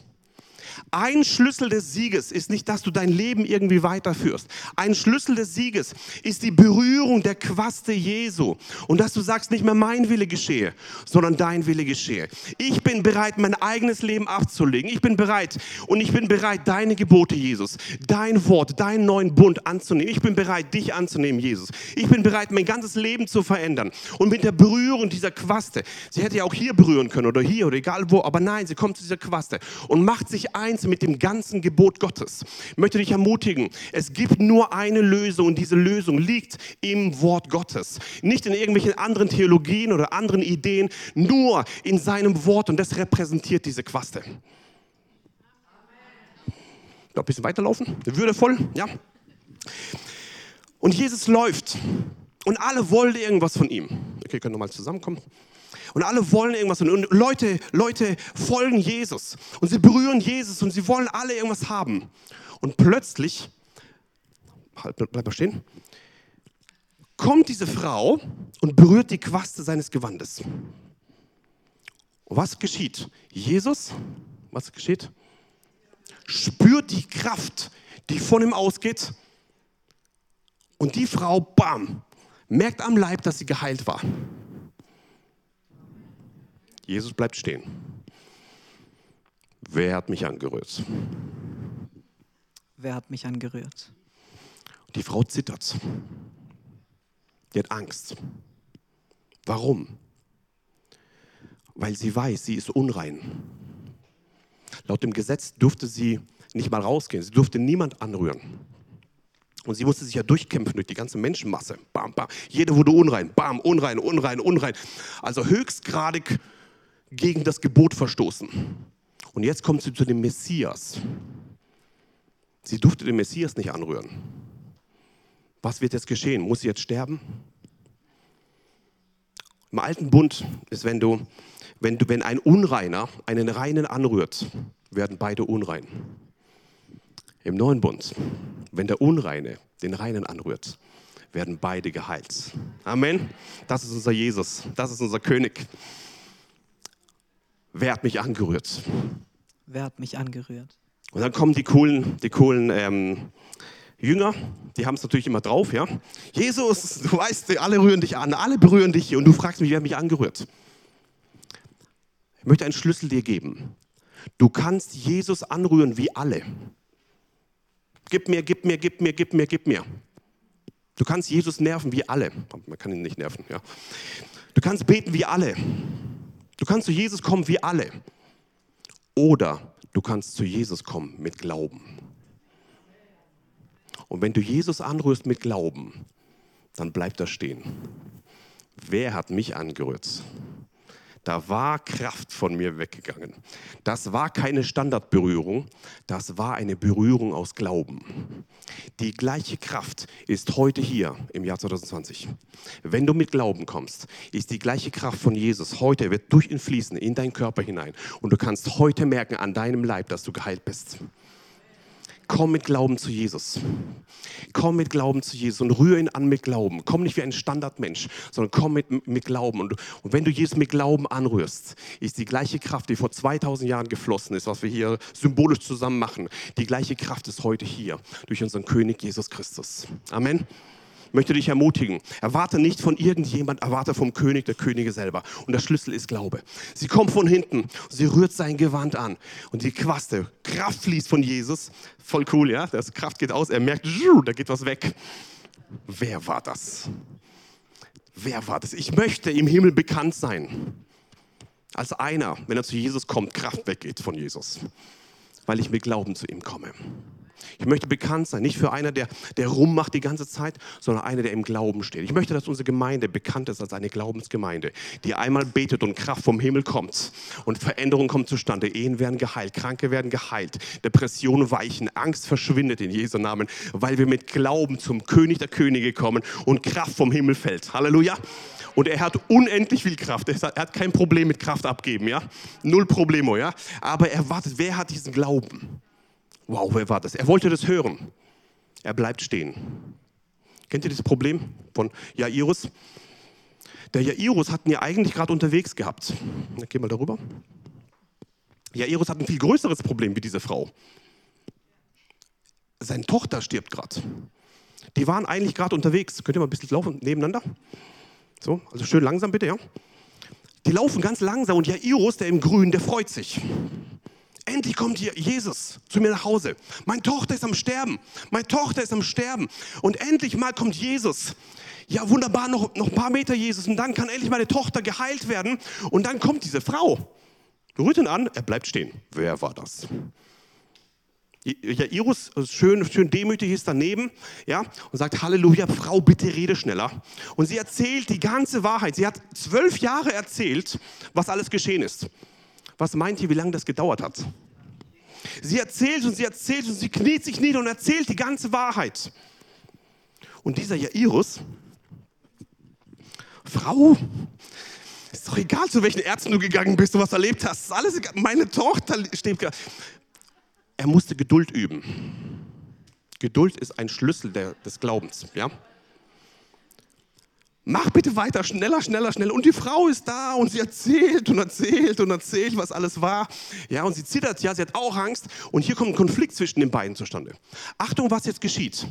Ein Schlüssel des Sieges ist nicht, dass du dein Leben irgendwie weiterführst. Ein Schlüssel des Sieges ist die Berührung der Quaste Jesu. Und dass du sagst, nicht mehr mein Wille geschehe, sondern dein Wille geschehe. Ich bin bereit, mein eigenes Leben abzulegen. Ich bin bereit und ich bin bereit, deine Gebote, Jesus, dein Wort, deinen neuen Bund anzunehmen. Ich bin bereit, dich anzunehmen, Jesus. Ich bin bereit, mein ganzes Leben zu verändern. Und mit der Berührung dieser Quaste, sie hätte ja auch hier berühren können oder hier oder egal wo, aber nein, sie kommt zu dieser Quaste und macht sich ein eins mit dem ganzen Gebot Gottes. Ich möchte dich ermutigen, es gibt nur eine Lösung und diese Lösung liegt im Wort Gottes. Nicht in irgendwelchen anderen Theologien oder anderen Ideen, nur in seinem Wort und das repräsentiert diese Quaste. Noch ein bisschen weiterlaufen, würdevoll, ja. Und Jesus läuft und alle wollen irgendwas von ihm. Okay, können wir mal zusammenkommen. Und alle wollen irgendwas. Und Leute, Leute folgen Jesus. Und sie berühren Jesus und sie wollen alle irgendwas haben. Und plötzlich, halt, bleib mal stehen, kommt diese Frau und berührt die Quaste seines Gewandes. Und was geschieht? Jesus, was geschieht? Spürt die Kraft, die von ihm ausgeht. Und die Frau, bam, merkt am Leib, dass sie geheilt war. Jesus bleibt stehen. Wer hat mich angerührt? Wer hat mich angerührt? Die Frau zittert. Die hat Angst. Warum? Weil sie weiß, sie ist unrein. Laut dem Gesetz durfte sie nicht mal rausgehen. Sie durfte niemand anrühren. Und sie musste sich ja durchkämpfen durch die ganze Menschenmasse. Bam, bam. Jeder wurde unrein. Bam, unrein, unrein, unrein. Also höchstgradig gegen das Gebot verstoßen. Und jetzt kommt sie zu dem Messias. Sie durfte den Messias nicht anrühren. Was wird jetzt geschehen? Muss sie jetzt sterben? Im alten Bund ist, wenn du, wenn du, wenn ein Unreiner einen Reinen anrührt, werden beide unrein. Im neuen Bund, wenn der Unreine den Reinen anrührt, werden beide geheilt. Amen. Das ist unser Jesus. Das ist unser König. Wer hat mich angerührt? Wer hat mich angerührt? Und dann kommen die coolen, die coolen ähm, Jünger, die haben es natürlich immer drauf, ja. Jesus, du weißt, alle rühren dich an, alle berühren dich und du fragst mich, wer hat mich angerührt? Ich möchte einen Schlüssel dir geben. Du kannst Jesus anrühren wie alle. Gib mir, gib mir, gib mir, gib mir, gib mir. Du kannst Jesus nerven wie alle. Man kann ihn nicht nerven, ja. Du kannst beten wie alle. Du kannst zu Jesus kommen wie alle. Oder du kannst zu Jesus kommen mit Glauben. Und wenn du Jesus anrührst mit Glauben, dann bleibt er stehen. Wer hat mich angerührt? Da war Kraft von mir weggegangen. Das war keine Standardberührung, das war eine Berührung aus Glauben. Die gleiche Kraft ist heute hier im Jahr 2020. Wenn du mit Glauben kommst, ist die gleiche Kraft von Jesus heute, wird durch ihn fließen in deinen Körper hinein. Und du kannst heute merken an deinem Leib, dass du geheilt bist. Komm mit Glauben zu Jesus. Komm mit Glauben zu Jesus und rühre ihn an mit Glauben. Komm nicht wie ein Standardmensch, sondern komm mit, mit Glauben. Und, und wenn du Jesus mit Glauben anrührst, ist die gleiche Kraft, die vor 2000 Jahren geflossen ist, was wir hier symbolisch zusammen machen, die gleiche Kraft ist heute hier durch unseren König Jesus Christus. Amen möchte dich ermutigen. Erwarte nicht von irgendjemand, erwarte vom König der Könige selber. Und der Schlüssel ist Glaube. Sie kommt von hinten, sie rührt sein Gewand an und die Quaste, Kraft fließt von Jesus. Voll cool, ja? Das Kraft geht aus, er merkt, da geht was weg. Wer war das? Wer war das? Ich möchte im Himmel bekannt sein. Als einer, wenn er zu Jesus kommt, Kraft weggeht von Jesus. Weil ich mit Glauben zu ihm komme. Ich möchte bekannt sein, nicht für einer, der, der rummacht die ganze Zeit, sondern einer, der im Glauben steht. Ich möchte, dass unsere Gemeinde bekannt ist als eine Glaubensgemeinde, die einmal betet und Kraft vom Himmel kommt und Veränderung kommt zustande. Ehen werden geheilt, Kranke werden geheilt, Depressionen weichen, Angst verschwindet in Jesu Namen, weil wir mit Glauben zum König der Könige kommen und Kraft vom Himmel fällt. Halleluja. Und er hat unendlich viel Kraft. Er hat kein Problem mit Kraft abgeben, ja? Null Problemo, ja? Aber er wartet, wer hat diesen Glauben? Wow, wer war das? Er wollte das hören. Er bleibt stehen. Kennt ihr das Problem von Jairus? Der Jairus hat ihn ja eigentlich gerade unterwegs gehabt. Na, geh mal darüber. Jairus hat ein viel größeres Problem wie diese Frau. Seine Tochter stirbt gerade. Die waren eigentlich gerade unterwegs. Könnt ihr mal ein bisschen laufen nebeneinander? So, also schön langsam bitte, ja? Die laufen ganz langsam und Jairus, der im Grün, der freut sich. Endlich kommt hier Jesus zu mir nach Hause. Meine Tochter ist am Sterben. Meine Tochter ist am Sterben. Und endlich mal kommt Jesus. Ja, wunderbar, noch, noch ein paar Meter Jesus. Und dann kann endlich meine Tochter geheilt werden. Und dann kommt diese Frau. Rührt ihn an, er bleibt stehen. Wer war das? Jairus, schön, schön demütig, ist daneben ja, und sagt, Halleluja, Frau, bitte rede schneller. Und sie erzählt die ganze Wahrheit. Sie hat zwölf Jahre erzählt, was alles geschehen ist. Was meint ihr, wie lange das gedauert hat? Sie erzählt und sie erzählt und sie kniet sich nieder und erzählt die ganze Wahrheit. Und dieser Jairus, Frau, ist doch egal, zu welchen Ärzten du gegangen bist und was erlebt hast. Ist alles egal. Meine Tochter steht. Er musste Geduld üben. Geduld ist ein Schlüssel der, des Glaubens. Ja? Mach bitte weiter, schneller, schneller, schneller. Und die Frau ist da und sie erzählt und erzählt und erzählt, was alles war. Ja, und sie zittert, ja, sie hat auch Angst. Und hier kommt ein Konflikt zwischen den beiden zustande. Achtung, was jetzt geschieht.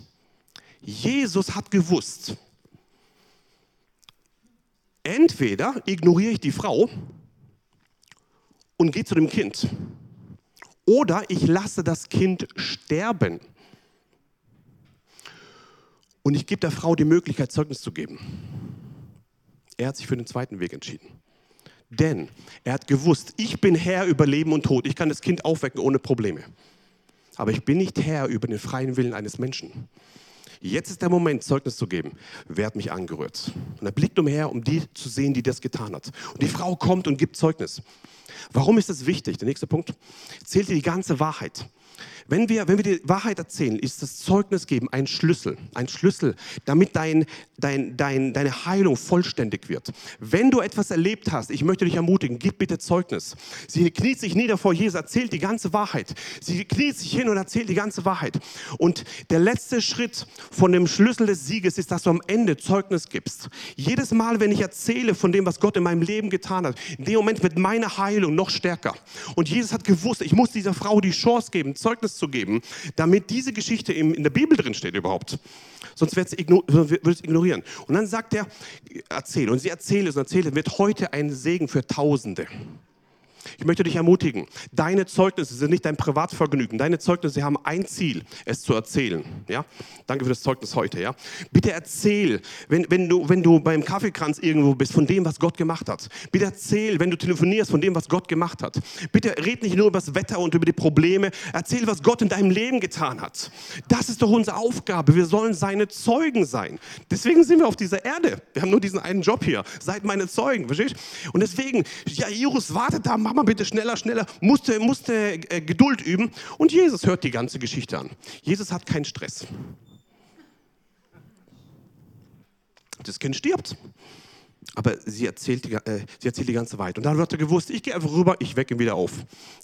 Jesus hat gewusst, entweder ignoriere ich die Frau und gehe zu dem Kind, oder ich lasse das Kind sterben. Und ich gebe der Frau die Möglichkeit, Zeugnis zu geben. Er hat sich für den zweiten Weg entschieden. Denn er hat gewusst, ich bin Herr über Leben und Tod. Ich kann das Kind aufwecken ohne Probleme. Aber ich bin nicht Herr über den freien Willen eines Menschen. Jetzt ist der Moment, Zeugnis zu geben. Wer hat mich angerührt? Und er blickt umher, um die zu sehen, die das getan hat. Und die Frau kommt und gibt Zeugnis. Warum ist das wichtig? Der nächste Punkt. Zählt die ganze Wahrheit. Wenn wir, wenn wir die Wahrheit erzählen, ist das Zeugnis geben ein Schlüssel. Ein Schlüssel, damit dein, dein, dein, deine Heilung vollständig wird. Wenn du etwas erlebt hast, ich möchte dich ermutigen, gib bitte Zeugnis. Sie kniet sich nieder vor Jesus, erzählt die ganze Wahrheit. Sie kniet sich hin und erzählt die ganze Wahrheit. Und der letzte Schritt von dem Schlüssel des Sieges ist, dass du am Ende Zeugnis gibst. Jedes Mal, wenn ich erzähle von dem, was Gott in meinem Leben getan hat, in dem Moment wird meine Heilung noch stärker. Und Jesus hat gewusst, ich muss dieser Frau die Chance geben, Zeugnis zu geben, damit diese Geschichte in der Bibel drin steht überhaupt. Sonst wird es ignorieren. Und dann sagt er, erzähl. Und sie erzählt es und erzählt, wird heute ein Segen für Tausende. Ich möchte dich ermutigen, deine Zeugnisse sind nicht dein Privatvergnügen. Deine Zeugnisse haben ein Ziel, es zu erzählen. Ja? Danke für das Zeugnis heute. Ja? Bitte erzähl, wenn, wenn, du, wenn du beim Kaffeekranz irgendwo bist, von dem, was Gott gemacht hat. Bitte erzähl, wenn du telefonierst, von dem, was Gott gemacht hat. Bitte red nicht nur über das Wetter und über die Probleme. Erzähl, was Gott in deinem Leben getan hat. Das ist doch unsere Aufgabe. Wir sollen seine Zeugen sein. Deswegen sind wir auf dieser Erde. Wir haben nur diesen einen Job hier. Seid meine Zeugen. Verstehst? Und deswegen, Jairus wartet da, mach mal bitte schneller, schneller. Musste, musste äh, Geduld üben. Und Jesus hört die ganze Geschichte an. Jesus hat keinen Stress. Das Kind stirbt. Aber sie erzählt, die, äh, sie erzählt die ganze Wahrheit. Und dann wird er gewusst, ich gehe einfach rüber, ich wecke ihn wieder auf.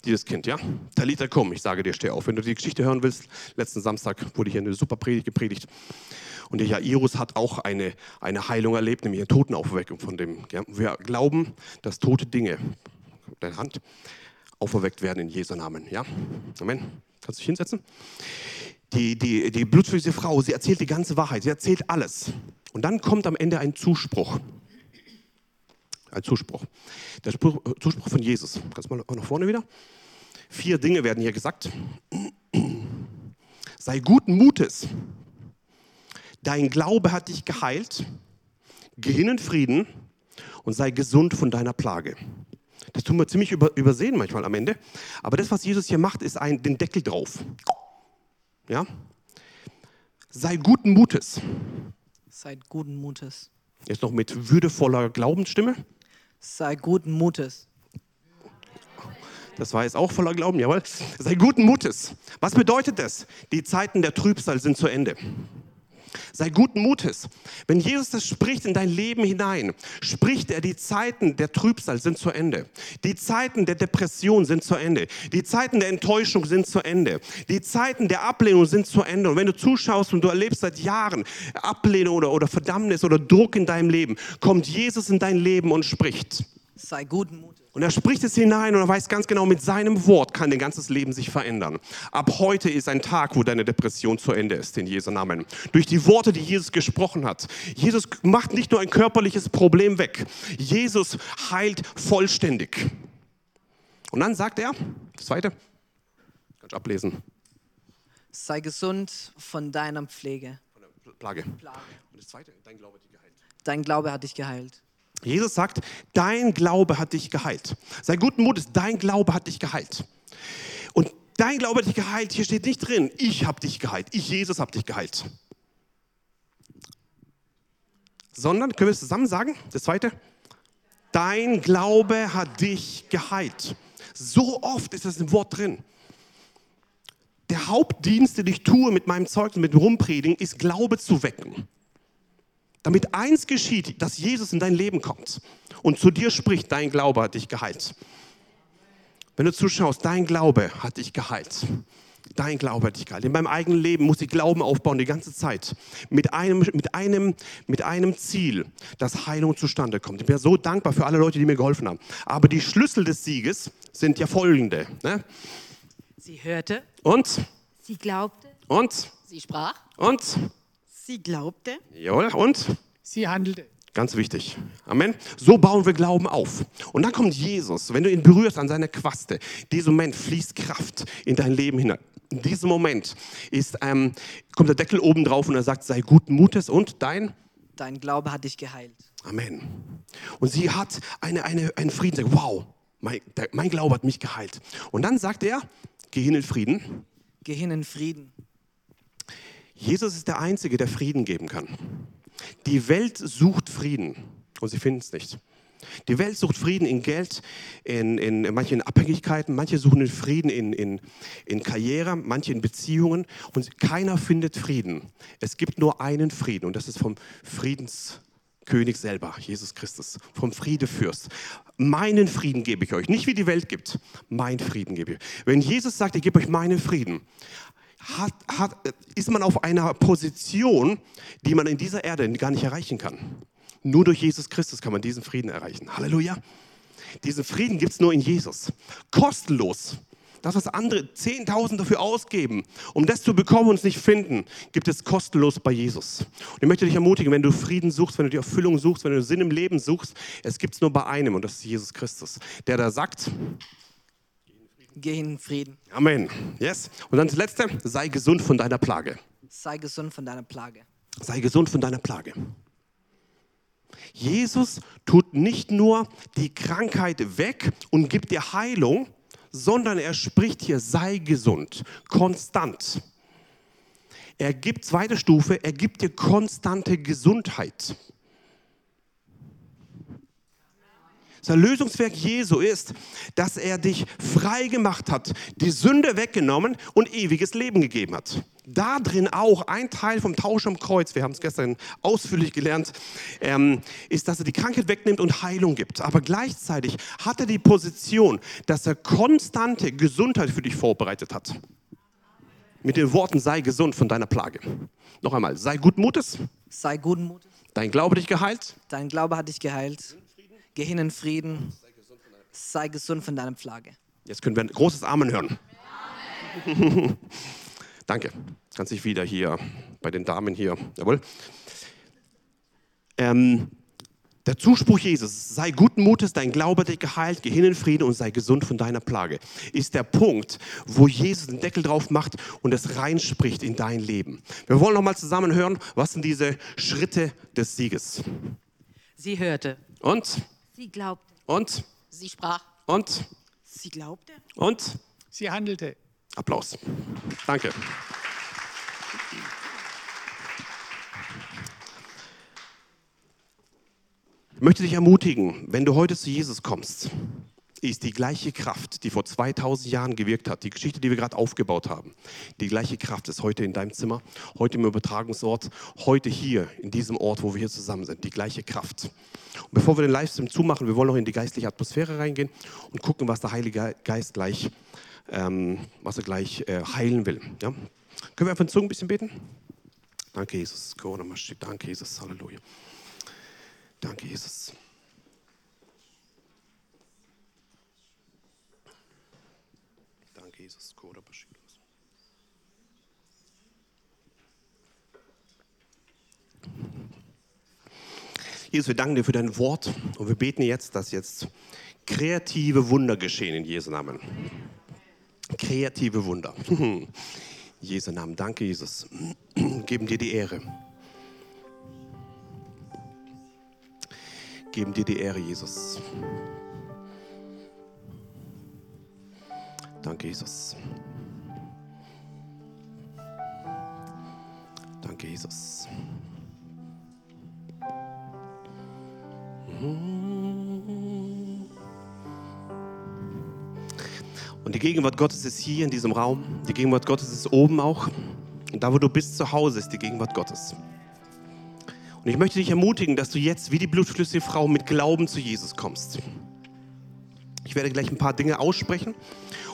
Dieses Kind, ja? Talita, komm, ich sage dir, steh auf. Wenn du die Geschichte hören willst, letzten Samstag wurde hier eine super Predigt gepredigt. Und der Jairus hat auch eine, eine Heilung erlebt, nämlich eine Totenaufweckung von dem. Ja? Wir glauben, dass tote Dinge, deine Hand, auferweckt werden in Jesu Namen. Ja? Amen. Kannst du dich hinsetzen? Die, die, die blutflüssige Frau, sie erzählt die ganze Wahrheit, sie erzählt alles. Und dann kommt am Ende ein Zuspruch. Ein Zuspruch. Der Spruch, Zuspruch von Jesus. Kannst du mal nach vorne wieder? Vier Dinge werden hier gesagt. Sei guten Mutes. Dein Glaube hat dich geheilt. Geh in Frieden und sei gesund von deiner Plage. Das tun wir ziemlich über, übersehen manchmal am Ende. Aber das, was Jesus hier macht, ist ein, den Deckel drauf. Ja? Sei guten Mutes. Seid guten Mutes. Jetzt noch mit würdevoller Glaubensstimme. Sei guten Mutes. Das war jetzt auch voller Glauben, jawohl. Sei guten Mutes. Was bedeutet das? Die Zeiten der Trübsal sind zu Ende. Sei guten Mutes. Wenn Jesus das spricht in dein Leben hinein, spricht er, die Zeiten der Trübsal sind zu Ende. Die Zeiten der Depression sind zu Ende. Die Zeiten der Enttäuschung sind zu Ende. Die Zeiten der Ablehnung sind zu Ende. Und wenn du zuschaust und du erlebst seit Jahren Ablehnung oder, oder Verdammnis oder Druck in deinem Leben, kommt Jesus in dein Leben und spricht. Sei guten Mutes. Und er spricht es hinein und er weiß ganz genau, mit seinem Wort kann dein ganzes Leben sich verändern. Ab heute ist ein Tag, wo deine Depression zu Ende ist, in Jesu Namen. Durch die Worte, die Jesus gesprochen hat. Jesus macht nicht nur ein körperliches Problem weg. Jesus heilt vollständig. Und dann sagt er, das zweite, kannst du ablesen, Sei gesund von deiner Pflege. von der Plage. Plage. Und das zweite, dein Glaube hat dich geheilt. Dein Glaube hat dich geheilt. Jesus sagt, dein Glaube hat dich geheilt. Sei guten Mutes, dein Glaube hat dich geheilt. Und dein Glaube hat dich geheilt, hier steht nicht drin, ich habe dich geheilt, ich, Jesus, habe dich geheilt. Sondern, können wir es zusammen sagen, das zweite, dein Glaube hat dich geheilt. So oft ist das im Wort drin. Der Hauptdienst, den ich tue mit meinem Zeugnis, mit dem Rumpredigen, ist Glaube zu wecken. Damit eins geschieht, dass Jesus in dein Leben kommt und zu dir spricht, dein Glaube hat dich geheilt. Wenn du zuschaust, dein Glaube hat dich geheilt. Dein Glaube hat dich geheilt. In meinem eigenen Leben muss ich Glauben aufbauen die ganze Zeit. Mit einem, mit einem, mit einem Ziel, dass Heilung zustande kommt. Ich bin so dankbar für alle Leute, die mir geholfen haben. Aber die Schlüssel des Sieges sind ja folgende. Ne? Sie hörte, Und, sie glaubte, und, sie sprach, und, sie glaubte, jawohl, und. Sie handelte. Ganz wichtig. Amen. So bauen wir Glauben auf. Und dann kommt Jesus. Wenn du ihn berührst an seiner Quaste, in diesem Moment fließt Kraft in dein Leben hinein. In diesem Moment ist, ähm, kommt der Deckel oben drauf und er sagt, sei guten Mutes und dein Dein Glaube hat dich geheilt. Amen. Und sie hat eine, eine, einen Frieden. Sagt, wow, mein, der, mein Glaube hat mich geheilt. Und dann sagt er, geh hin in Frieden. Geh hin in Frieden. Jesus ist der Einzige, der Frieden geben kann. Die Welt sucht Frieden und sie finden es nicht. Die Welt sucht Frieden in Geld, in, in manchen Abhängigkeiten, manche suchen den Frieden in, in, in Karriere, manche in Beziehungen und keiner findet Frieden. Es gibt nur einen Frieden und das ist vom Friedenskönig selber, Jesus Christus, vom Friedefürst. Meinen Frieden gebe ich euch, nicht wie die Welt gibt, mein Frieden gebe ich. Wenn Jesus sagt, ich gebe euch meinen Frieden, hat, hat, ist man auf einer Position, die man in dieser Erde gar nicht erreichen kann. Nur durch Jesus Christus kann man diesen Frieden erreichen. Halleluja. Diesen Frieden gibt es nur in Jesus. Kostenlos. Das, was andere Zehntausend dafür ausgeben, um das zu bekommen und es nicht finden, gibt es kostenlos bei Jesus. Und ich möchte dich ermutigen, wenn du Frieden suchst, wenn du die Erfüllung suchst, wenn du Sinn im Leben suchst, es gibt es nur bei einem und das ist Jesus Christus, der da sagt, Geh in Frieden. Amen. Yes. Und dann das Letzte, sei gesund von deiner Plage. Sei gesund von deiner Plage. Sei gesund von deiner Plage. Jesus tut nicht nur die Krankheit weg und gibt dir Heilung, sondern er spricht hier, sei gesund, konstant. Er gibt, zweite Stufe, er gibt dir konstante Gesundheit. Das Erlösungswerk Jesu ist, dass er dich frei gemacht hat, die Sünde weggenommen und ewiges Leben gegeben hat. Da drin auch ein Teil vom Tausch am Kreuz, wir haben es gestern ausführlich gelernt, ähm, ist, dass er die Krankheit wegnimmt und Heilung gibt. Aber gleichzeitig hat er die Position, dass er konstante Gesundheit für dich vorbereitet hat. Mit den Worten, sei gesund von deiner Plage. Noch einmal, sei guten Mutes, Sei guten Mutes. dein Glaube dich geheilt, Dein Glaube hat dich geheilt. Geh hin in Frieden. Sei gesund von deiner Plage. Jetzt können wir ein großes Amen hören. Danke. Kannst dich wieder hier bei den Damen hier. Jawohl. Ähm, der Zuspruch Jesus, sei guten Mutes, dein Glaube hat dich geheilt, geh hin in Frieden und sei gesund von deiner Plage, ist der Punkt, wo Jesus den Deckel drauf macht und es reinspricht in dein Leben. Wir wollen nochmal zusammen hören, was sind diese Schritte des Sieges. Sie hörte. Und, Sie glaubte. und, Sie sprach. und, Sie glaubte. und, Sie handelte. Applaus. Danke. Ich möchte dich ermutigen, wenn du heute zu Jesus kommst, ist die gleiche Kraft, die vor 2000 Jahren gewirkt hat, die Geschichte, die wir gerade aufgebaut haben, die gleiche Kraft ist heute in deinem Zimmer, heute im Übertragungsort, heute hier in diesem Ort, wo wir hier zusammen sind, die gleiche Kraft. Und bevor wir den Livestream zumachen, wir wollen noch in die geistliche Atmosphäre reingehen und gucken, was der Heilige Geist gleich, ähm, was er gleich äh, heilen will. Ja? Können wir einfach in Zungen ein bisschen beten? Danke, Jesus. Danke, Jesus. Halleluja. Danke, Jesus. Danke, Jesus. Jesus, wir danken dir für dein Wort und wir beten jetzt, dass jetzt kreative Wunder geschehen in Jesu Namen. Kreative Wunder. Jesu Namen. Danke, Jesus. Geben dir die Ehre. Geben dir die Ehre, Jesus. Danke, Jesus. Danke, Jesus. Und die Gegenwart Gottes ist hier in diesem Raum. Die Gegenwart Gottes ist oben auch. Und da, wo du bist, zu Hause ist die Gegenwart Gottes. Und ich möchte dich ermutigen, dass du jetzt wie die blutflüssige Frau mit Glauben zu Jesus kommst. Ich werde gleich ein paar Dinge aussprechen.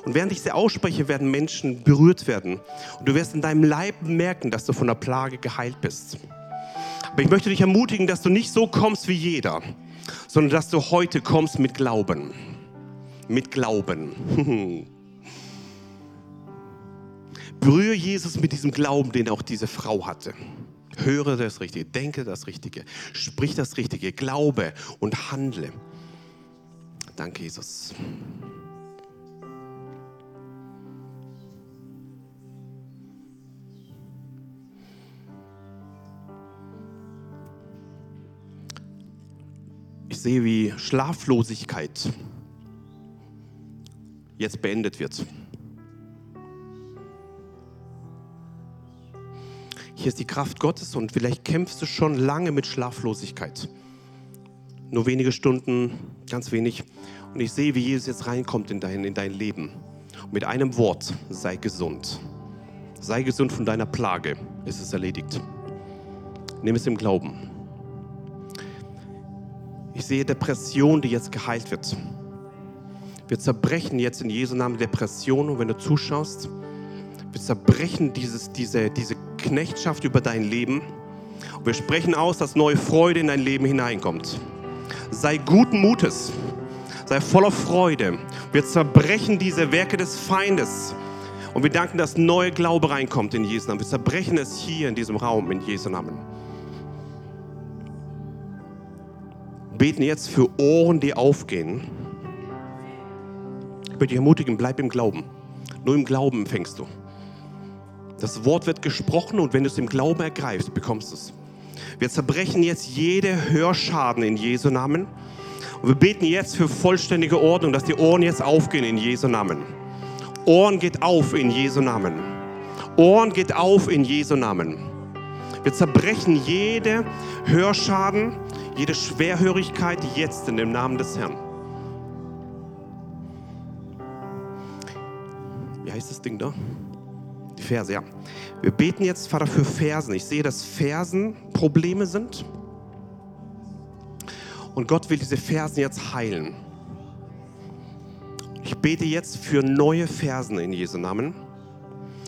Und während ich sie ausspreche, werden Menschen berührt werden. Und du wirst in deinem Leib merken, dass du von der Plage geheilt bist. Aber ich möchte dich ermutigen, dass du nicht so kommst wie jeder, sondern dass du heute kommst mit Glauben. Mit Glauben. Berühre Jesus mit diesem Glauben, den auch diese Frau hatte. Höre das Richtige, denke das Richtige, sprich das Richtige, glaube und handle. Danke, Jesus. Ich sehe, wie Schlaflosigkeit jetzt beendet wird. Hier ist die Kraft Gottes und vielleicht kämpfst du schon lange mit Schlaflosigkeit. Nur wenige Stunden, ganz wenig. Und ich sehe, wie Jesus jetzt reinkommt in dein, in dein Leben. Und mit einem Wort, sei gesund. Sei gesund von deiner Plage. Es ist erledigt. Nimm es im Glauben. Ich sehe Depression, die jetzt geheilt wird. Wir zerbrechen jetzt in Jesu Namen Depression. Und wenn du zuschaust, wir zerbrechen dieses, diese, diese Knechtschaft über dein Leben. Und wir sprechen aus, dass neue Freude in dein Leben hineinkommt. Sei guten Mutes. Sei voller Freude, Wir zerbrechen diese Werke des Feindes. Und wir danken, dass neue Glaube reinkommt in Jesu Namen. Wir zerbrechen es hier in diesem Raum in Jesu Namen. Beten jetzt für Ohren, die aufgehen. Ich möchte dich ermutigen, bleib im Glauben. Nur im Glauben empfängst du. Das Wort wird gesprochen und wenn du es im Glauben ergreifst, bekommst du es. Wir zerbrechen jetzt jede Hörschaden in Jesu Namen. Und wir beten jetzt für vollständige Ordnung, dass die Ohren jetzt aufgehen in Jesu Namen. Ohren geht auf in Jesu Namen. Ohren geht auf in Jesu Namen. Wir zerbrechen jede Hörschaden, jede Schwerhörigkeit jetzt in dem Namen des Herrn. Wie heißt das Ding da? Die Verse, ja. Wir beten jetzt, Vater, für Fersen. Ich sehe, dass Fersen Probleme sind. Und Gott will diese Fersen jetzt heilen. Ich bete jetzt für neue Fersen in Jesu Namen.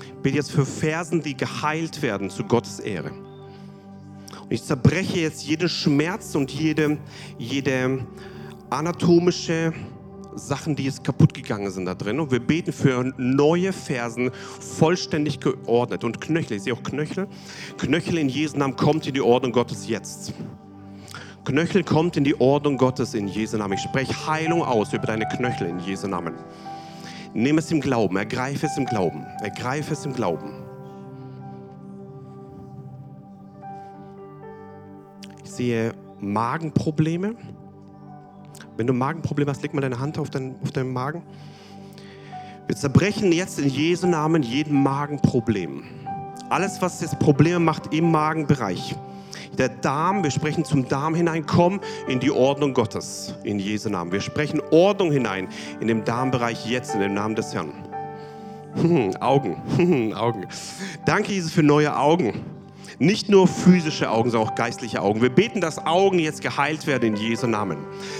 Ich bete jetzt für Fersen, die geheilt werden zu Gottes Ehre. Und ich zerbreche jetzt jeden Schmerz und jede, jede anatomische Sachen, die jetzt kaputt gegangen sind da drin. Und wir beten für neue Fersen, vollständig geordnet. Und Knöchel, ich sehe auch Knöchel. Knöchel in Jesu Namen kommt in die Ordnung Gottes jetzt. Knöchel kommt in die Ordnung Gottes in Jesu Namen. Ich spreche Heilung aus über deine Knöchel in Jesu Namen. Nimm es im Glauben, ergreife es im Glauben, ergreife es im Glauben. Sehe Magenprobleme. Wenn du Magenprobleme hast, leg mal deine Hand auf, dein, auf deinen Magen. Wir zerbrechen jetzt in Jesu Namen jeden Magenproblem. Alles, was jetzt Probleme macht im Magenbereich. Der Darm, wir sprechen zum Darm hinein, komm in die Ordnung Gottes, in Jesu Namen. Wir sprechen Ordnung hinein in den Darmbereich jetzt, in dem Namen des Herrn. Augen, Augen. Danke, Jesus, für neue Augen. Nicht nur physische Augen, sondern auch geistliche Augen. Wir beten, dass Augen jetzt geheilt werden in Jesu Namen.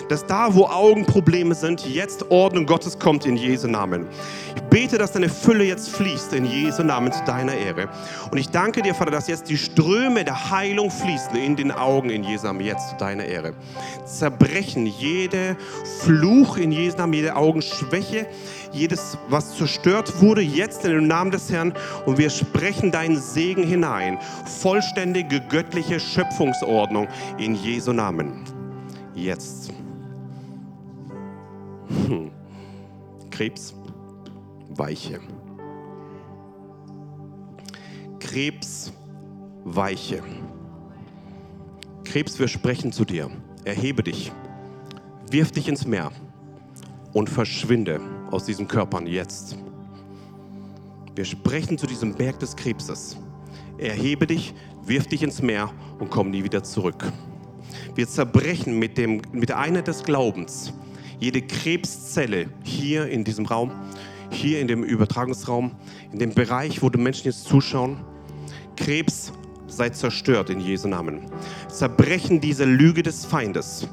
Dass da, wo Augenprobleme sind, jetzt Ordnung Gottes kommt in Jesu Namen. Ich bete, dass deine Fülle jetzt fließt in Jesu Namen zu deiner Ehre. Und ich danke dir, Vater, dass jetzt die Ströme der Heilung fließen in den Augen in Jesu Namen jetzt zu deiner Ehre. Zerbrechen jede Fluch in Jesu Namen, jede Augenschwäche, jedes, was zerstört wurde, jetzt in dem Namen des Herrn. Und wir sprechen deinen Segen hinein. Vollständige göttliche Schöpfungsordnung in Jesu Namen. Jetzt. Hm. Krebs, Weiche. Krebs, Weiche. Krebs, wir sprechen zu dir. Erhebe dich. Wirf dich ins Meer und verschwinde aus diesen Körpern jetzt. Wir sprechen zu diesem Berg des Krebses. Erhebe dich, wirf dich ins Meer und komm nie wieder zurück. Wir zerbrechen mit, dem, mit der Einheit des Glaubens jede Krebszelle hier in diesem Raum, hier in dem Übertragungsraum, in dem Bereich, wo die Menschen jetzt zuschauen. Krebs sei zerstört in Jesu Namen. Zerbrechen diese Lüge des Feindes.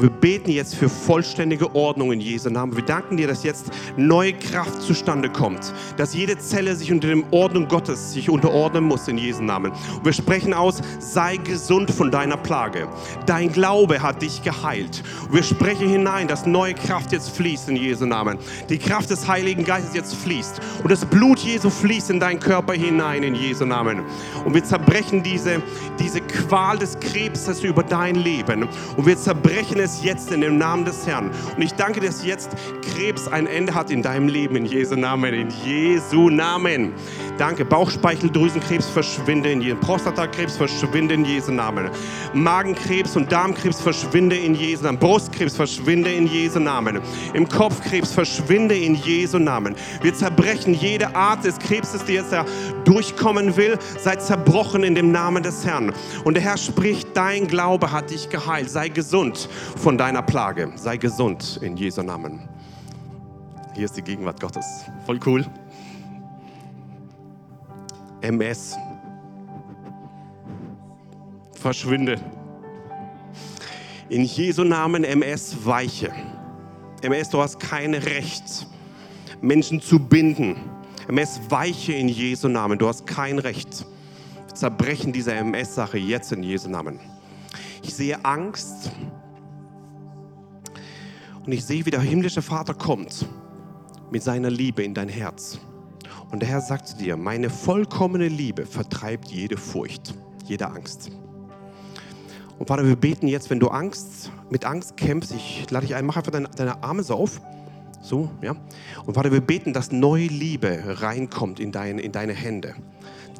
Wir beten jetzt für vollständige Ordnung in Jesu Namen. Wir danken dir, dass jetzt neue Kraft zustande kommt, dass jede Zelle sich unter dem Ordnung Gottes sich unterordnen muss in Jesu Namen. Und wir sprechen aus, sei gesund von deiner Plage. Dein Glaube hat dich geheilt. Und wir sprechen hinein, dass neue Kraft jetzt fließt in Jesu Namen. Die Kraft des Heiligen Geistes jetzt fließt. Und das Blut Jesu fließt in deinen Körper hinein in Jesu Namen. Und wir zerbrechen diese, diese Qual des Krebses über dein Leben. Und wir zerbrechen es jetzt in dem Namen des Herrn. Und ich danke dass jetzt Krebs ein Ende hat in deinem Leben, in Jesu Namen, in Jesu Namen. Danke. Bauchspeicheldrüsenkrebs verschwinde in Jesu Prostatakrebs verschwinde in Jesu Namen. Magenkrebs und Darmkrebs verschwinde in Jesu Namen. Brustkrebs verschwinde in Jesu Namen. Im Kopfkrebs verschwinde in Jesu Namen. Wir zerbrechen jede Art des Krebses, die jetzt da durchkommen will, sei zerbrochen in dem Namen des Herrn. Und der Herr spricht, dein Glaube hat dich geheilt. Sei gesund von deiner Plage. Sei gesund in Jesu Namen. Hier ist die Gegenwart Gottes. Voll cool. MS. Verschwinde. In Jesu Namen MS weiche. MS, du hast kein Recht, Menschen zu binden. MS weiche in Jesu Namen. Du hast kein Recht. Wir zerbrechen diese MS-Sache jetzt in Jesu Namen. Ich sehe Angst. Und ich sehe, wie der himmlische Vater kommt mit seiner Liebe in dein Herz. Und der Herr sagt zu dir, meine vollkommene Liebe vertreibt jede Furcht, jede Angst. Und Vater, wir beten jetzt, wenn du Angst, mit Angst kämpfst, ich lade dich ein, mach einfach deine, deine Arme so auf. So, ja. Und Vater, wir beten, dass neue Liebe reinkommt in, dein, in deine Hände.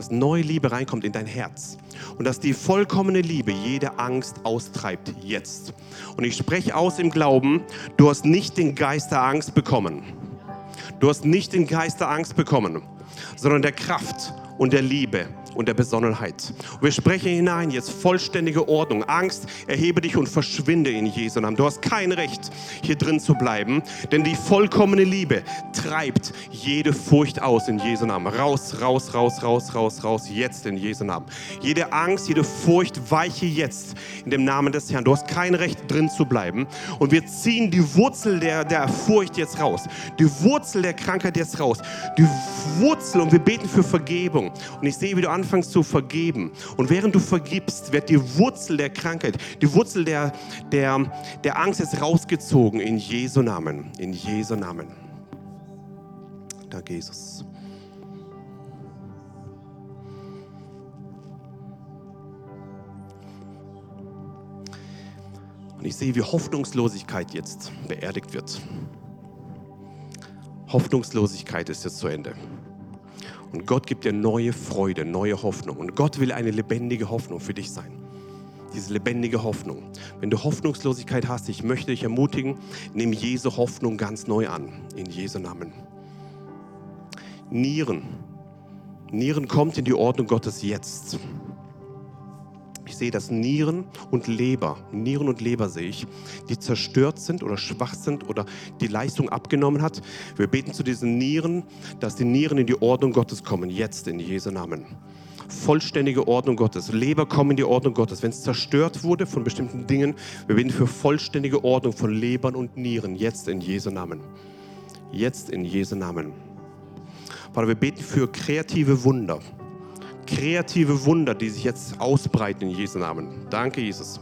Dass neue Liebe reinkommt in dein Herz. Und dass die vollkommene Liebe jede Angst austreibt, jetzt. Und ich spreche aus im Glauben, du hast nicht den Geist der Angst bekommen. Du hast nicht den Geist der Angst bekommen, sondern der Kraft und der Liebe und der Besonnenheit. Und wir sprechen hinein jetzt vollständige Ordnung. Angst, erhebe dich und verschwinde in Jesu Namen. Du hast kein Recht, hier drin zu bleiben, denn die vollkommene Liebe treibt jede Furcht aus in Jesu Namen. Raus, raus, raus, raus, raus, raus, jetzt in Jesu Namen. Jede Angst, jede Furcht weiche jetzt in dem Namen des Herrn. Du hast kein Recht, drin zu bleiben. Und wir ziehen die Wurzel der, der Furcht jetzt raus. Die Wurzel der Krankheit jetzt raus. Die Wurzel und wir beten für Vergebung. Und ich sehe, wie du anfängst zu vergeben. Und während du vergibst, wird die Wurzel der Krankheit, die Wurzel der, der, der Angst jetzt rausgezogen in Jesu Namen. In Jesu Namen. Danke, Jesus. Und ich sehe, wie Hoffnungslosigkeit jetzt beerdigt wird. Hoffnungslosigkeit ist jetzt zu Ende. Und Gott gibt dir neue Freude, neue Hoffnung. Und Gott will eine lebendige Hoffnung für dich sein. Diese lebendige Hoffnung. Wenn du Hoffnungslosigkeit hast, ich möchte dich ermutigen, nimm Jesu Hoffnung ganz neu an. In Jesu Namen. Nieren. Nieren kommt in die Ordnung Gottes jetzt. Ich sehe, dass Nieren und Leber, Nieren und Leber sehe ich, die zerstört sind oder schwach sind oder die Leistung abgenommen hat. Wir beten zu diesen Nieren, dass die Nieren in die Ordnung Gottes kommen, jetzt in Jesu Namen. Vollständige Ordnung Gottes. Leber kommen in die Ordnung Gottes. Wenn es zerstört wurde von bestimmten Dingen, wir beten für vollständige Ordnung von Lebern und Nieren, jetzt in Jesu Namen. Jetzt in Jesu Namen. Vater, wir beten für kreative Wunder kreative Wunder, die sich jetzt ausbreiten in Jesu Namen. Danke, Jesus.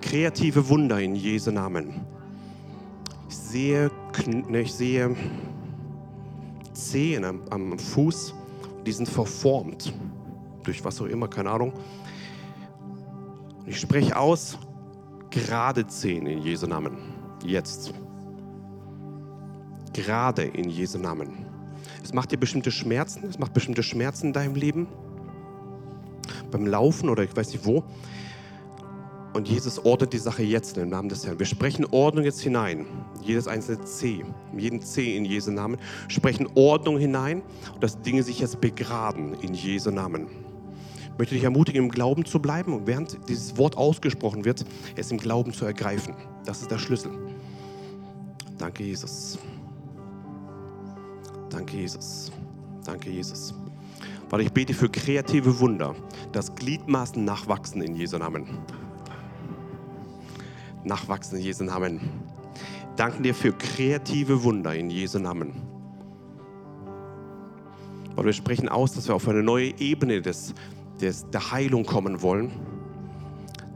Kreative Wunder in Jesu Namen. Ich sehe, ich sehe Zehen am, am Fuß, die sind verformt. Durch was auch immer, keine Ahnung. Ich spreche aus, gerade Zehen in Jesu Namen. Jetzt. Gerade in Jesu Namen. Es macht dir bestimmte Schmerzen, es macht bestimmte Schmerzen in deinem Leben beim Laufen oder ich weiß nicht wo. Und Jesus ordnet die Sache jetzt im Namen des Herrn. Wir sprechen Ordnung jetzt hinein. Jedes einzelne C, jeden C in Jesu Namen, sprechen Ordnung hinein dass Dinge sich jetzt begraben in Jesu Namen. Ich möchte dich ermutigen, im Glauben zu bleiben und während dieses Wort ausgesprochen wird, es im Glauben zu ergreifen. Das ist der Schlüssel. Danke, Jesus. Danke, Jesus. Danke, Jesus. Vater, ich bete für kreative Wunder, dass Gliedmaßen nachwachsen in Jesu Namen. Nachwachsen in Jesu Namen. Danken dir für kreative Wunder in Jesu Namen. Und wir sprechen aus, dass wir auf eine neue Ebene des, des, der Heilung kommen wollen.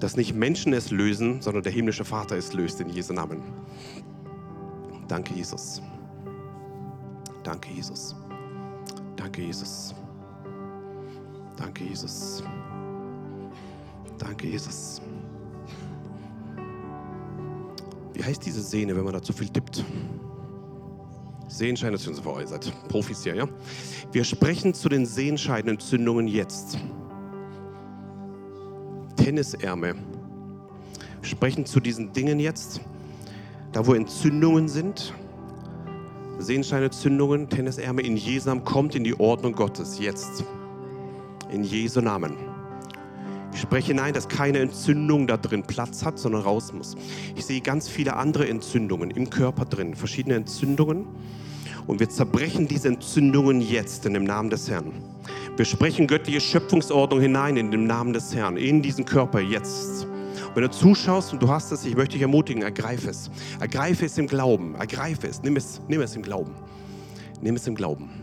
Dass nicht Menschen es lösen, sondern der himmlische Vater es löst in Jesu Namen. Danke, Jesus. Danke, Jesus. Danke, Jesus. Danke, Jesus. Danke, Jesus. Wie heißt diese Sehne, wenn man da zu viel tippt? Sehenscheinentzündung, ihr seid Profis hier, ja? Wir sprechen zu den Sehenscheinentzündungen jetzt. Tennisärme. Sprechen zu diesen Dingen jetzt, da wo Entzündungen sind. Sehenscheinentzündungen, Tennisärme in Jesam kommt in die Ordnung Gottes jetzt. In Jesu Namen. Ich spreche hinein, dass keine Entzündung da drin Platz hat, sondern raus muss. Ich sehe ganz viele andere Entzündungen im Körper drin, verschiedene Entzündungen. Und wir zerbrechen diese Entzündungen jetzt in dem Namen des Herrn. Wir sprechen göttliche Schöpfungsordnung hinein in dem Namen des Herrn, in diesen Körper jetzt. Und wenn du zuschaust und du hast es, ich möchte dich ermutigen, ergreife es. Ergreife es im Glauben. Ergreife es. Nimm es, nimm es im Glauben. Nimm es im Glauben.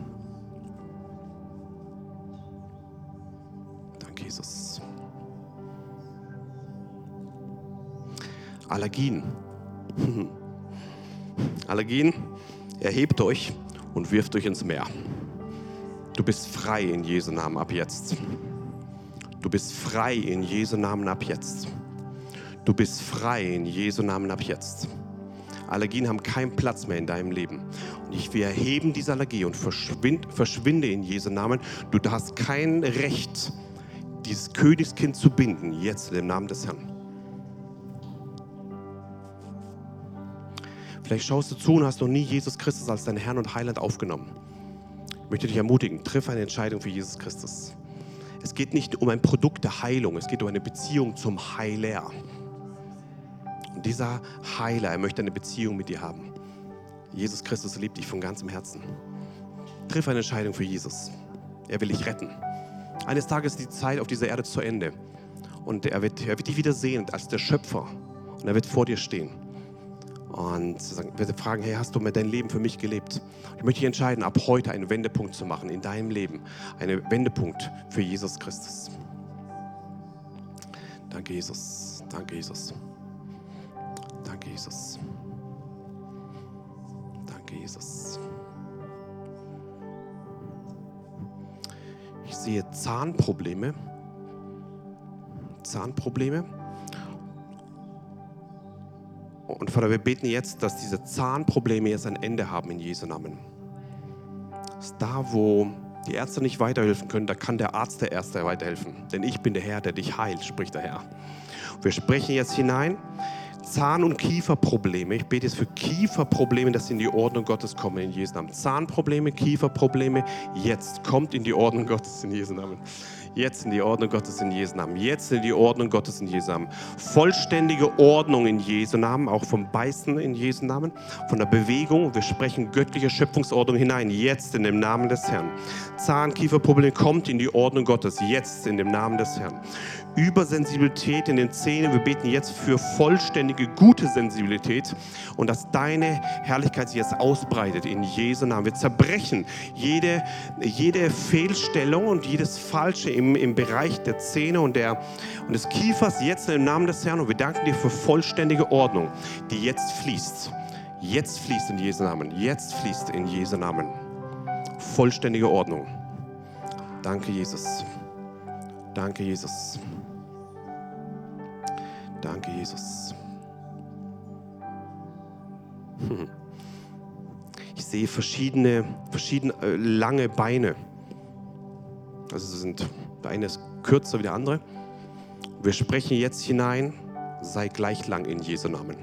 Allergien. Allergien. Erhebt euch und wirft euch ins Meer. Du bist frei in Jesu Namen ab jetzt. Du bist frei in Jesu Namen ab jetzt. Du bist frei in Jesu Namen ab jetzt. Allergien haben keinen Platz mehr in deinem Leben. Und ich, wir erheben diese Allergie und verschwind, verschwinde in Jesu Namen. Du hast kein Recht, dieses Königskind zu binden, jetzt in dem Namen des Herrn. Vielleicht schaust du zu und hast noch nie Jesus Christus als deinen Herrn und Heiland aufgenommen. Ich möchte dich ermutigen, triff eine Entscheidung für Jesus Christus. Es geht nicht um ein Produkt der Heilung, es geht um eine Beziehung zum Heiler. Und dieser Heiler, er möchte eine Beziehung mit dir haben. Jesus Christus liebt dich von ganzem Herzen. Triff eine Entscheidung für Jesus. Er will dich retten. Eines Tages ist die Zeit auf dieser Erde zu Ende. Und er wird, er wird dich wieder sehen als der Schöpfer. Und er wird vor dir stehen. Und wird fragen, hey, hast du mir dein Leben für mich gelebt? Ich möchte dich entscheiden, ab heute einen Wendepunkt zu machen in deinem Leben. Einen Wendepunkt für Jesus Christus. Danke, Jesus. Danke, Jesus. Danke, Jesus. Danke, Jesus. Ich sehe Zahnprobleme. Zahnprobleme. Und Vater, wir beten jetzt, dass diese Zahnprobleme jetzt ein Ende haben in Jesu Namen. Dass da, wo die Ärzte nicht weiterhelfen können, da kann der Arzt der Erste weiterhelfen. Denn ich bin der Herr, der dich heilt, spricht der Herr. Wir sprechen jetzt hinein. Zahn- und Kieferprobleme. Ich bete jetzt für Kieferprobleme, dass sie in die Ordnung Gottes kommen in Jesu Namen. Zahnprobleme, Kieferprobleme, jetzt kommt in die Ordnung Gottes in Jesu Namen. Jetzt in die Ordnung Gottes in Jesu Namen. Jetzt in die Ordnung Gottes in Jesu Namen. Vollständige Ordnung in Jesu Namen, auch vom Beißen in Jesu Namen, von der Bewegung. Wir sprechen göttliche Schöpfungsordnung hinein. Jetzt in dem Namen des Herrn. Zahn-Kieferproblem kommt in die Ordnung Gottes. Jetzt in dem Namen des Herrn. Übersensibilität in den Zähnen. Wir beten jetzt für vollständige, gute Sensibilität und dass deine Herrlichkeit sich jetzt ausbreitet in Jesu Namen. Wir zerbrechen jede, jede Fehlstellung und jedes Falsche im, im Bereich der Zähne und, der, und des Kiefers jetzt im Namen des Herrn und wir danken dir für vollständige Ordnung, die jetzt fließt. Jetzt fließt in Jesu Namen. Jetzt fließt in Jesu Namen. Vollständige Ordnung. Danke, Jesus. Danke, Jesus. Danke, Jesus. Hm. Ich sehe verschiedene, verschiedene äh, lange Beine. Also sind, der eine ist kürzer wie der andere. Wir sprechen jetzt hinein, sei gleich lang in Jesu Namen.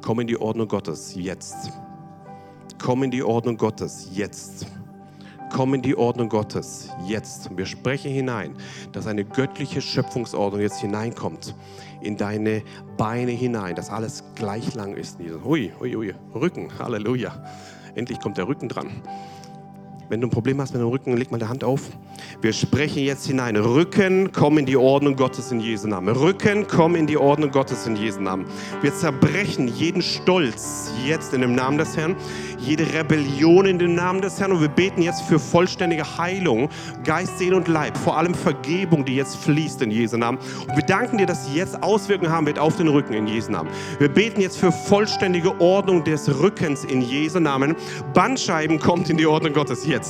Komm in die Ordnung Gottes jetzt. Komm in die Ordnung Gottes jetzt. Komm in die Ordnung Gottes jetzt. Wir sprechen hinein, dass eine göttliche Schöpfungsordnung jetzt hineinkommt in deine Beine hinein, dass alles gleich lang ist. Hui, hui, hui, Rücken, Halleluja. Endlich kommt der Rücken dran. Wenn du ein Problem hast mit dem Rücken, leg mal die Hand auf. Wir sprechen jetzt hinein. Rücken, komm in die Ordnung Gottes in Jesu Namen. Rücken, komm in die Ordnung Gottes in Jesu Namen. Wir zerbrechen jeden Stolz jetzt in dem Namen des Herrn, jede Rebellion in dem Namen des Herrn und wir beten jetzt für vollständige Heilung, Geist, Seele und Leib, vor allem Vergebung, die jetzt fließt in Jesu Namen. Und wir danken dir, dass sie jetzt Auswirkungen haben wird auf den Rücken in Jesu Namen. Wir beten jetzt für vollständige Ordnung des Rückens in Jesu Namen. Bandscheiben kommt in die Ordnung Gottes jetzt.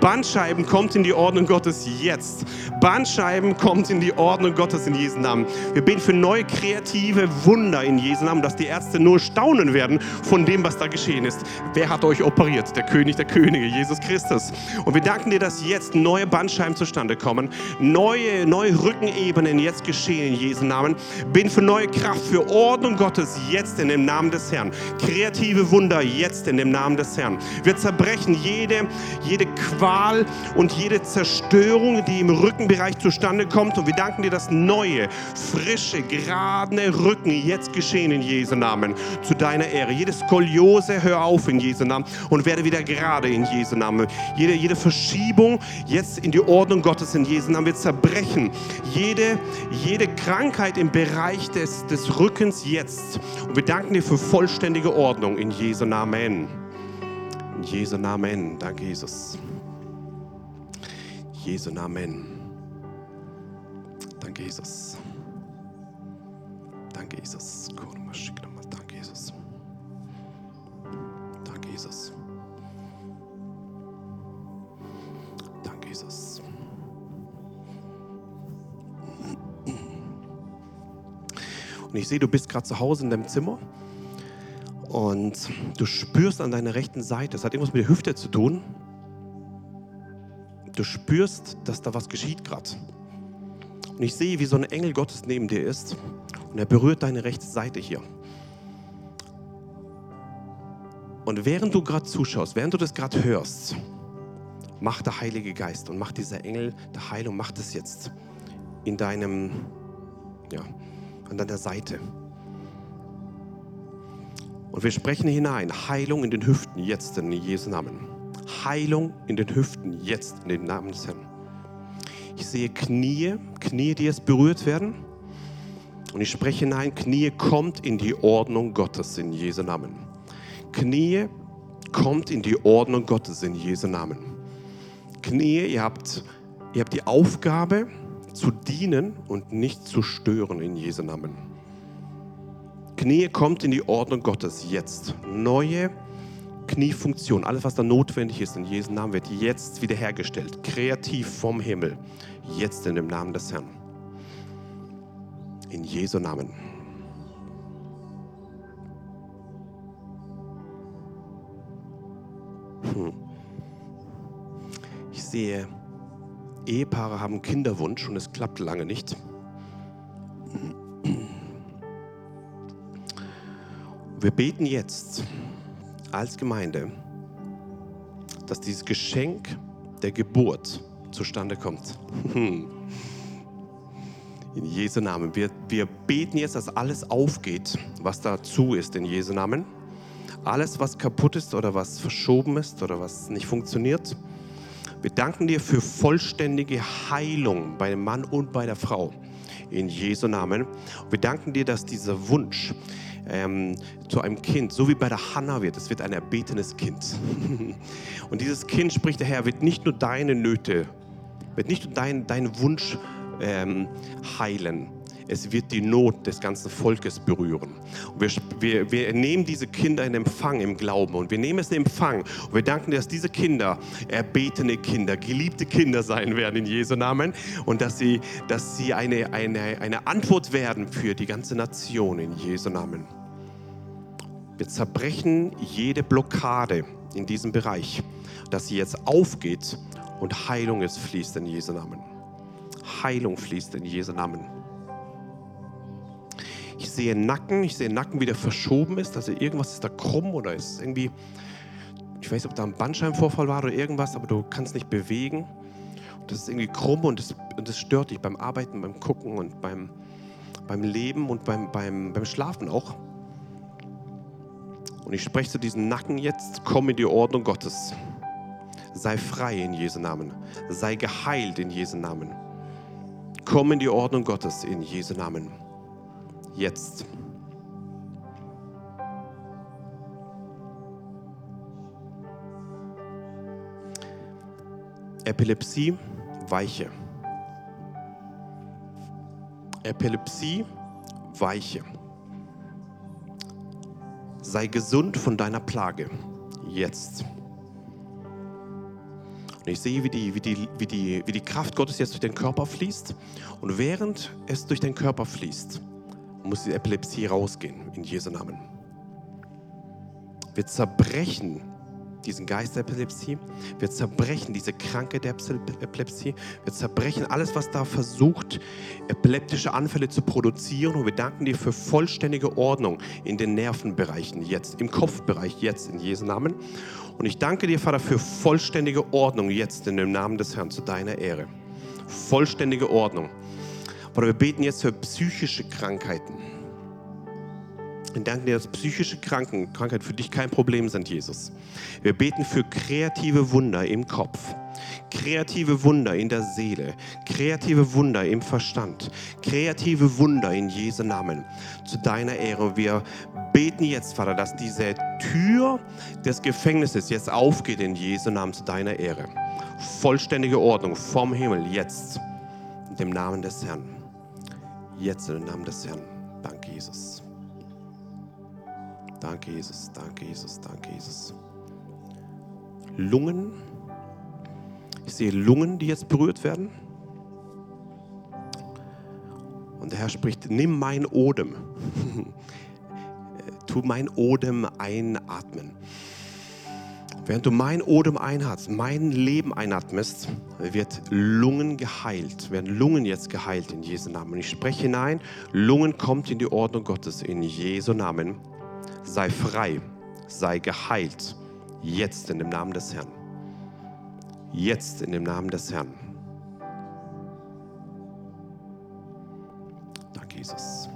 Bandscheiben kommt in die Ordnung Gottes jetzt. Bandscheiben kommt in die Ordnung Gottes in Jesu Namen. Wir beten für neue kreative Wunder in Jesu Namen, dass die Ärzte nur staunen werden von dem, was da geschehen ist. Wer hat euch operiert? Der König der Könige, Jesus Christus. Und wir danken dir, dass jetzt neue Bandscheiben zustande kommen, neue, neue Rückenebenen jetzt geschehen in Jesu Namen. Bin für neue Kraft, für Ordnung Gottes jetzt in dem Namen des Herrn. Kreative Wunder jetzt in dem Namen des Herrn. Wir zerbrechen jede, jede Qual und jede Zerstörung, die im Rückenbereich zustande kommt. Und wir danken dir, dass neue, frische, geradene Rücken jetzt geschehen in Jesu Namen. Zu deiner Ehre. Jede Skoliose, hör auf in Jesu Namen und werde wieder gerade in Jesu Namen. Jede, jede Verschiebung jetzt in die Ordnung Gottes in Jesu Namen. Wir zerbrechen jede, jede Krankheit im Bereich des, des Rückens jetzt. Und wir danken dir für vollständige Ordnung in Jesu Namen. Jesu Namen. Danke, Jesus. Jesu Namen. Danke, Jesus. Danke, Jesus. Danke, Jesus. Danke, Jesus. Danke, Jesus. Und ich sehe, du bist gerade zu Hause in deinem Zimmer und du spürst an deiner rechten Seite, das hat irgendwas mit der Hüfte zu tun. Du spürst, dass da was geschieht gerade. Und ich sehe, wie so ein Engel Gottes neben dir ist und er berührt deine rechte Seite hier. Und während du gerade zuschaust, während du das gerade hörst, macht der Heilige Geist und macht dieser Engel der Heilung, macht es jetzt in deinem, ja, an deiner Seite. Und wir sprechen hinein, Heilung in den Hüften jetzt in Jesu Namen. Heilung in den Hüften jetzt in den Namen des Herrn. Ich sehe Knie, Knie, die jetzt berührt werden. Und ich spreche hinein, Knie kommt in die Ordnung Gottes in Jesu Namen. Knie kommt in die Ordnung Gottes in Jesu Namen. Knie, ihr habt, ihr habt die Aufgabe zu dienen und nicht zu stören in Jesu Namen. Knie kommt in die Ordnung Gottes jetzt. Neue Kniefunktion, alles was da notwendig ist in Jesu Namen wird jetzt wiederhergestellt. Kreativ vom Himmel. Jetzt in dem Namen des Herrn. In Jesu Namen. Hm. Ich sehe, Ehepaare haben Kinderwunsch und es klappt lange nicht. Wir beten jetzt als Gemeinde, dass dieses Geschenk der Geburt zustande kommt. In Jesu Namen. Wir, wir beten jetzt, dass alles aufgeht, was dazu ist, in Jesu Namen. Alles, was kaputt ist oder was verschoben ist oder was nicht funktioniert. Wir danken dir für vollständige Heilung bei dem Mann und bei der Frau. In Jesu Namen. Wir danken dir, dass dieser Wunsch ähm, zu einem Kind, so wie bei der Hanna wird, es wird ein erbetenes Kind. und dieses Kind, spricht der Herr, wird nicht nur deine Nöte, wird nicht nur dein, deinen Wunsch ähm, heilen, es wird die Not des ganzen Volkes berühren. Wir, wir, wir, nehmen diese Kinder in Empfang im Glauben und wir nehmen es in Empfang und wir danken dir, dass diese Kinder erbetene Kinder, geliebte Kinder sein werden in Jesu Namen und dass sie, dass sie eine, eine, eine Antwort werden für die ganze Nation in Jesu Namen. Wir zerbrechen jede Blockade in diesem Bereich, dass sie jetzt aufgeht und Heilung es fließt in Jesu Namen. Heilung fließt in Jesu Namen. Ich sehe Nacken, ich sehe Nacken, wie der verschoben ist. Also irgendwas ist da krumm oder ist irgendwie, ich weiß nicht, ob da ein Bandscheibenvorfall war oder irgendwas, aber du kannst nicht bewegen. Und das ist irgendwie krumm und das, und das stört dich beim Arbeiten, beim Gucken und beim, beim Leben und beim, beim, beim Schlafen auch. Und ich spreche zu diesem Nacken jetzt, komm in die Ordnung Gottes. Sei frei in Jesu Namen. Sei geheilt in Jesu Namen. Komm in die Ordnung Gottes in Jesu Namen. Jetzt. Epilepsie, weiche. Epilepsie, weiche. Sei gesund von deiner Plage. Jetzt. Und ich sehe, wie die, wie, die, wie, die, wie die Kraft Gottes jetzt durch den Körper fließt. Und während es durch den Körper fließt, muss die Epilepsie rausgehen, in Jesu Namen. Wir zerbrechen diesen Geist der Epilepsie. Wir zerbrechen diese Krankheit der Epilepsie. Wir zerbrechen alles, was da versucht, epileptische Anfälle zu produzieren. Und wir danken dir für vollständige Ordnung in den Nervenbereichen jetzt, im Kopfbereich jetzt, in Jesu Namen. Und ich danke dir, Vater, für vollständige Ordnung jetzt in dem Namen des Herrn zu deiner Ehre. Vollständige Ordnung. Vater, wir beten jetzt für psychische Krankheiten. Wir danken dir, dass psychische Kranken, Krankheiten für dich kein Problem sind, Jesus. Wir beten für kreative Wunder im Kopf, kreative Wunder in der Seele, kreative Wunder im Verstand, kreative Wunder in Jesu Namen zu deiner Ehre. Wir beten jetzt, Vater, dass diese Tür des Gefängnisses jetzt aufgeht in Jesu Namen zu deiner Ehre. Vollständige Ordnung vom Himmel jetzt, in dem Namen des Herrn. Jetzt in dem Namen des Herrn. Danke, Jesus. Danke, Jesus. Danke, Jesus. Danke, Jesus. Lungen. Ich sehe Lungen, die jetzt berührt werden. Und der Herr Herr spricht, nimm mein Odem. tu mein Odem einatmen. Während du mein Odem einatmest, mein Leben einatmest, wird Lungen geheilt, werden Lungen jetzt geheilt in Jesu Namen. Und ich spreche hinein, Lungen kommt in die Ordnung Gottes in Jesu Namen. Sei frei, sei geheilt, jetzt in dem Namen des Herrn. Jetzt in dem Namen des Herrn. Danke, Jesus.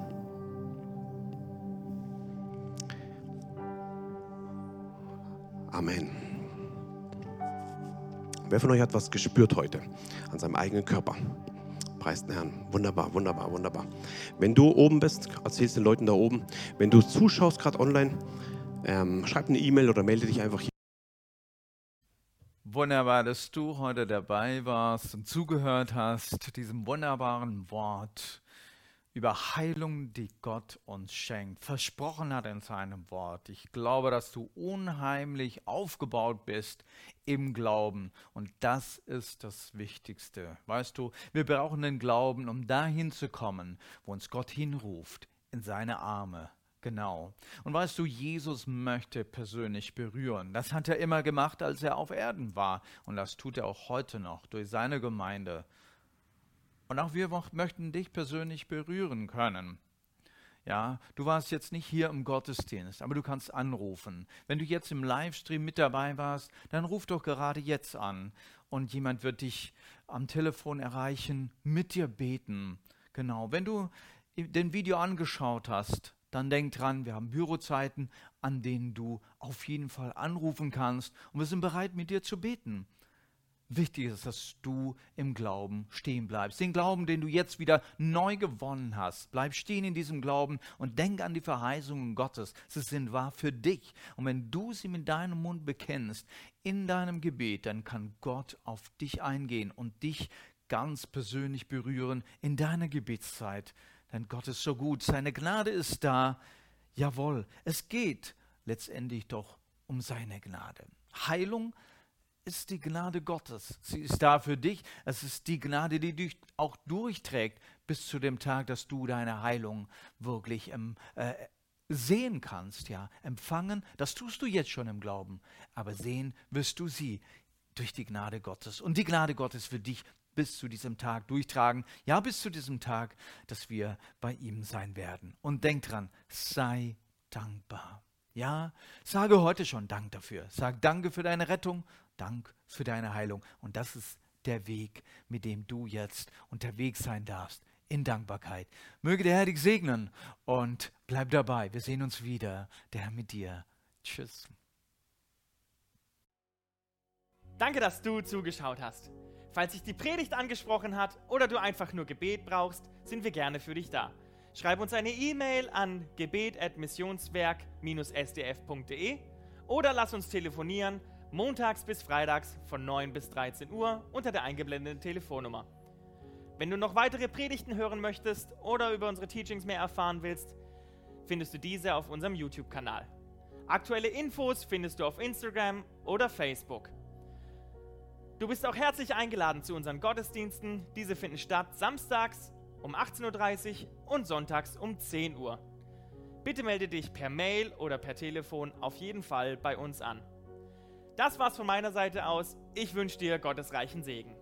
Amen. Wer von euch hat was gespürt heute an seinem eigenen Körper? Preis den Herrn. Wunderbar, wunderbar, wunderbar. Wenn du oben bist, erzählst den Leuten da oben. Wenn du zuschaust gerade online, ähm, schreib eine E-Mail oder melde dich einfach hier. Wunderbar, dass du heute dabei warst und zugehört hast, diesem wunderbaren Wort über Heilung, die Gott uns schenkt, versprochen hat in seinem Wort. Ich glaube, dass du unheimlich aufgebaut bist im Glauben und das ist das Wichtigste. Weißt du, wir brauchen den Glauben, um dahin zu kommen, wo uns Gott hinruft, in seine Arme. Genau. Und weißt du, Jesus möchte persönlich berühren. Das hat er immer gemacht, als er auf Erden war. Und das tut er auch heute noch durch seine Gemeinde. Und auch wir möchten dich persönlich berühren können. Ja, du warst jetzt nicht hier im Gottesdienst, aber du kannst anrufen. Wenn du jetzt im Livestream mit dabei warst, dann ruf doch gerade jetzt an und jemand wird dich am Telefon erreichen, mit dir beten. Genau. Wenn du den Video angeschaut hast, dann denk dran, wir haben Bürozeiten, an denen du auf jeden Fall anrufen kannst und wir sind bereit, mit dir zu beten. Wichtig ist, dass du im Glauben stehen bleibst. Den Glauben, den du jetzt wieder neu gewonnen hast. Bleib stehen in diesem Glauben und denk an die Verheißungen Gottes. Sie sind wahr für dich. Und wenn du sie mit deinem Mund bekennst, in deinem Gebet, dann kann Gott auf dich eingehen und dich ganz persönlich berühren in deiner Gebetszeit. Denn Gott ist so gut, seine Gnade ist da. Jawohl, es geht letztendlich doch um seine Gnade. Heilung ist die Gnade Gottes. Sie ist da für dich. Es ist die Gnade, die dich auch durchträgt bis zu dem Tag, dass du deine Heilung wirklich ähm, äh, sehen kannst, ja, empfangen. Das tust du jetzt schon im Glauben, aber sehen wirst du sie durch die Gnade Gottes. Und die Gnade Gottes wird dich bis zu diesem Tag durchtragen. Ja, bis zu diesem Tag, dass wir bei ihm sein werden. Und denk dran, sei dankbar. Ja, sage heute schon Dank dafür. Sag Danke für deine Rettung, Dank für deine Heilung. Und das ist der Weg, mit dem du jetzt unterwegs sein darfst in Dankbarkeit. Möge der Herr dich segnen und bleib dabei. Wir sehen uns wieder. Der Herr mit dir. Tschüss. Danke, dass du zugeschaut hast. Falls sich die Predigt angesprochen hat oder du einfach nur Gebet brauchst, sind wir gerne für dich da. Schreib uns eine E-Mail an gebet.missionswerk-sdf.de oder lass uns telefonieren montags bis freitags von 9 bis 13 Uhr unter der eingeblendeten Telefonnummer. Wenn du noch weitere Predigten hören möchtest oder über unsere Teachings mehr erfahren willst, findest du diese auf unserem YouTube-Kanal. Aktuelle Infos findest du auf Instagram oder Facebook. Du bist auch herzlich eingeladen zu unseren Gottesdiensten. Diese finden statt samstags um 18.30 Uhr und sonntags um 10 Uhr. Bitte melde dich per Mail oder per Telefon auf jeden Fall bei uns an. Das war's von meiner Seite aus. Ich wünsche dir Gottes reichen Segen.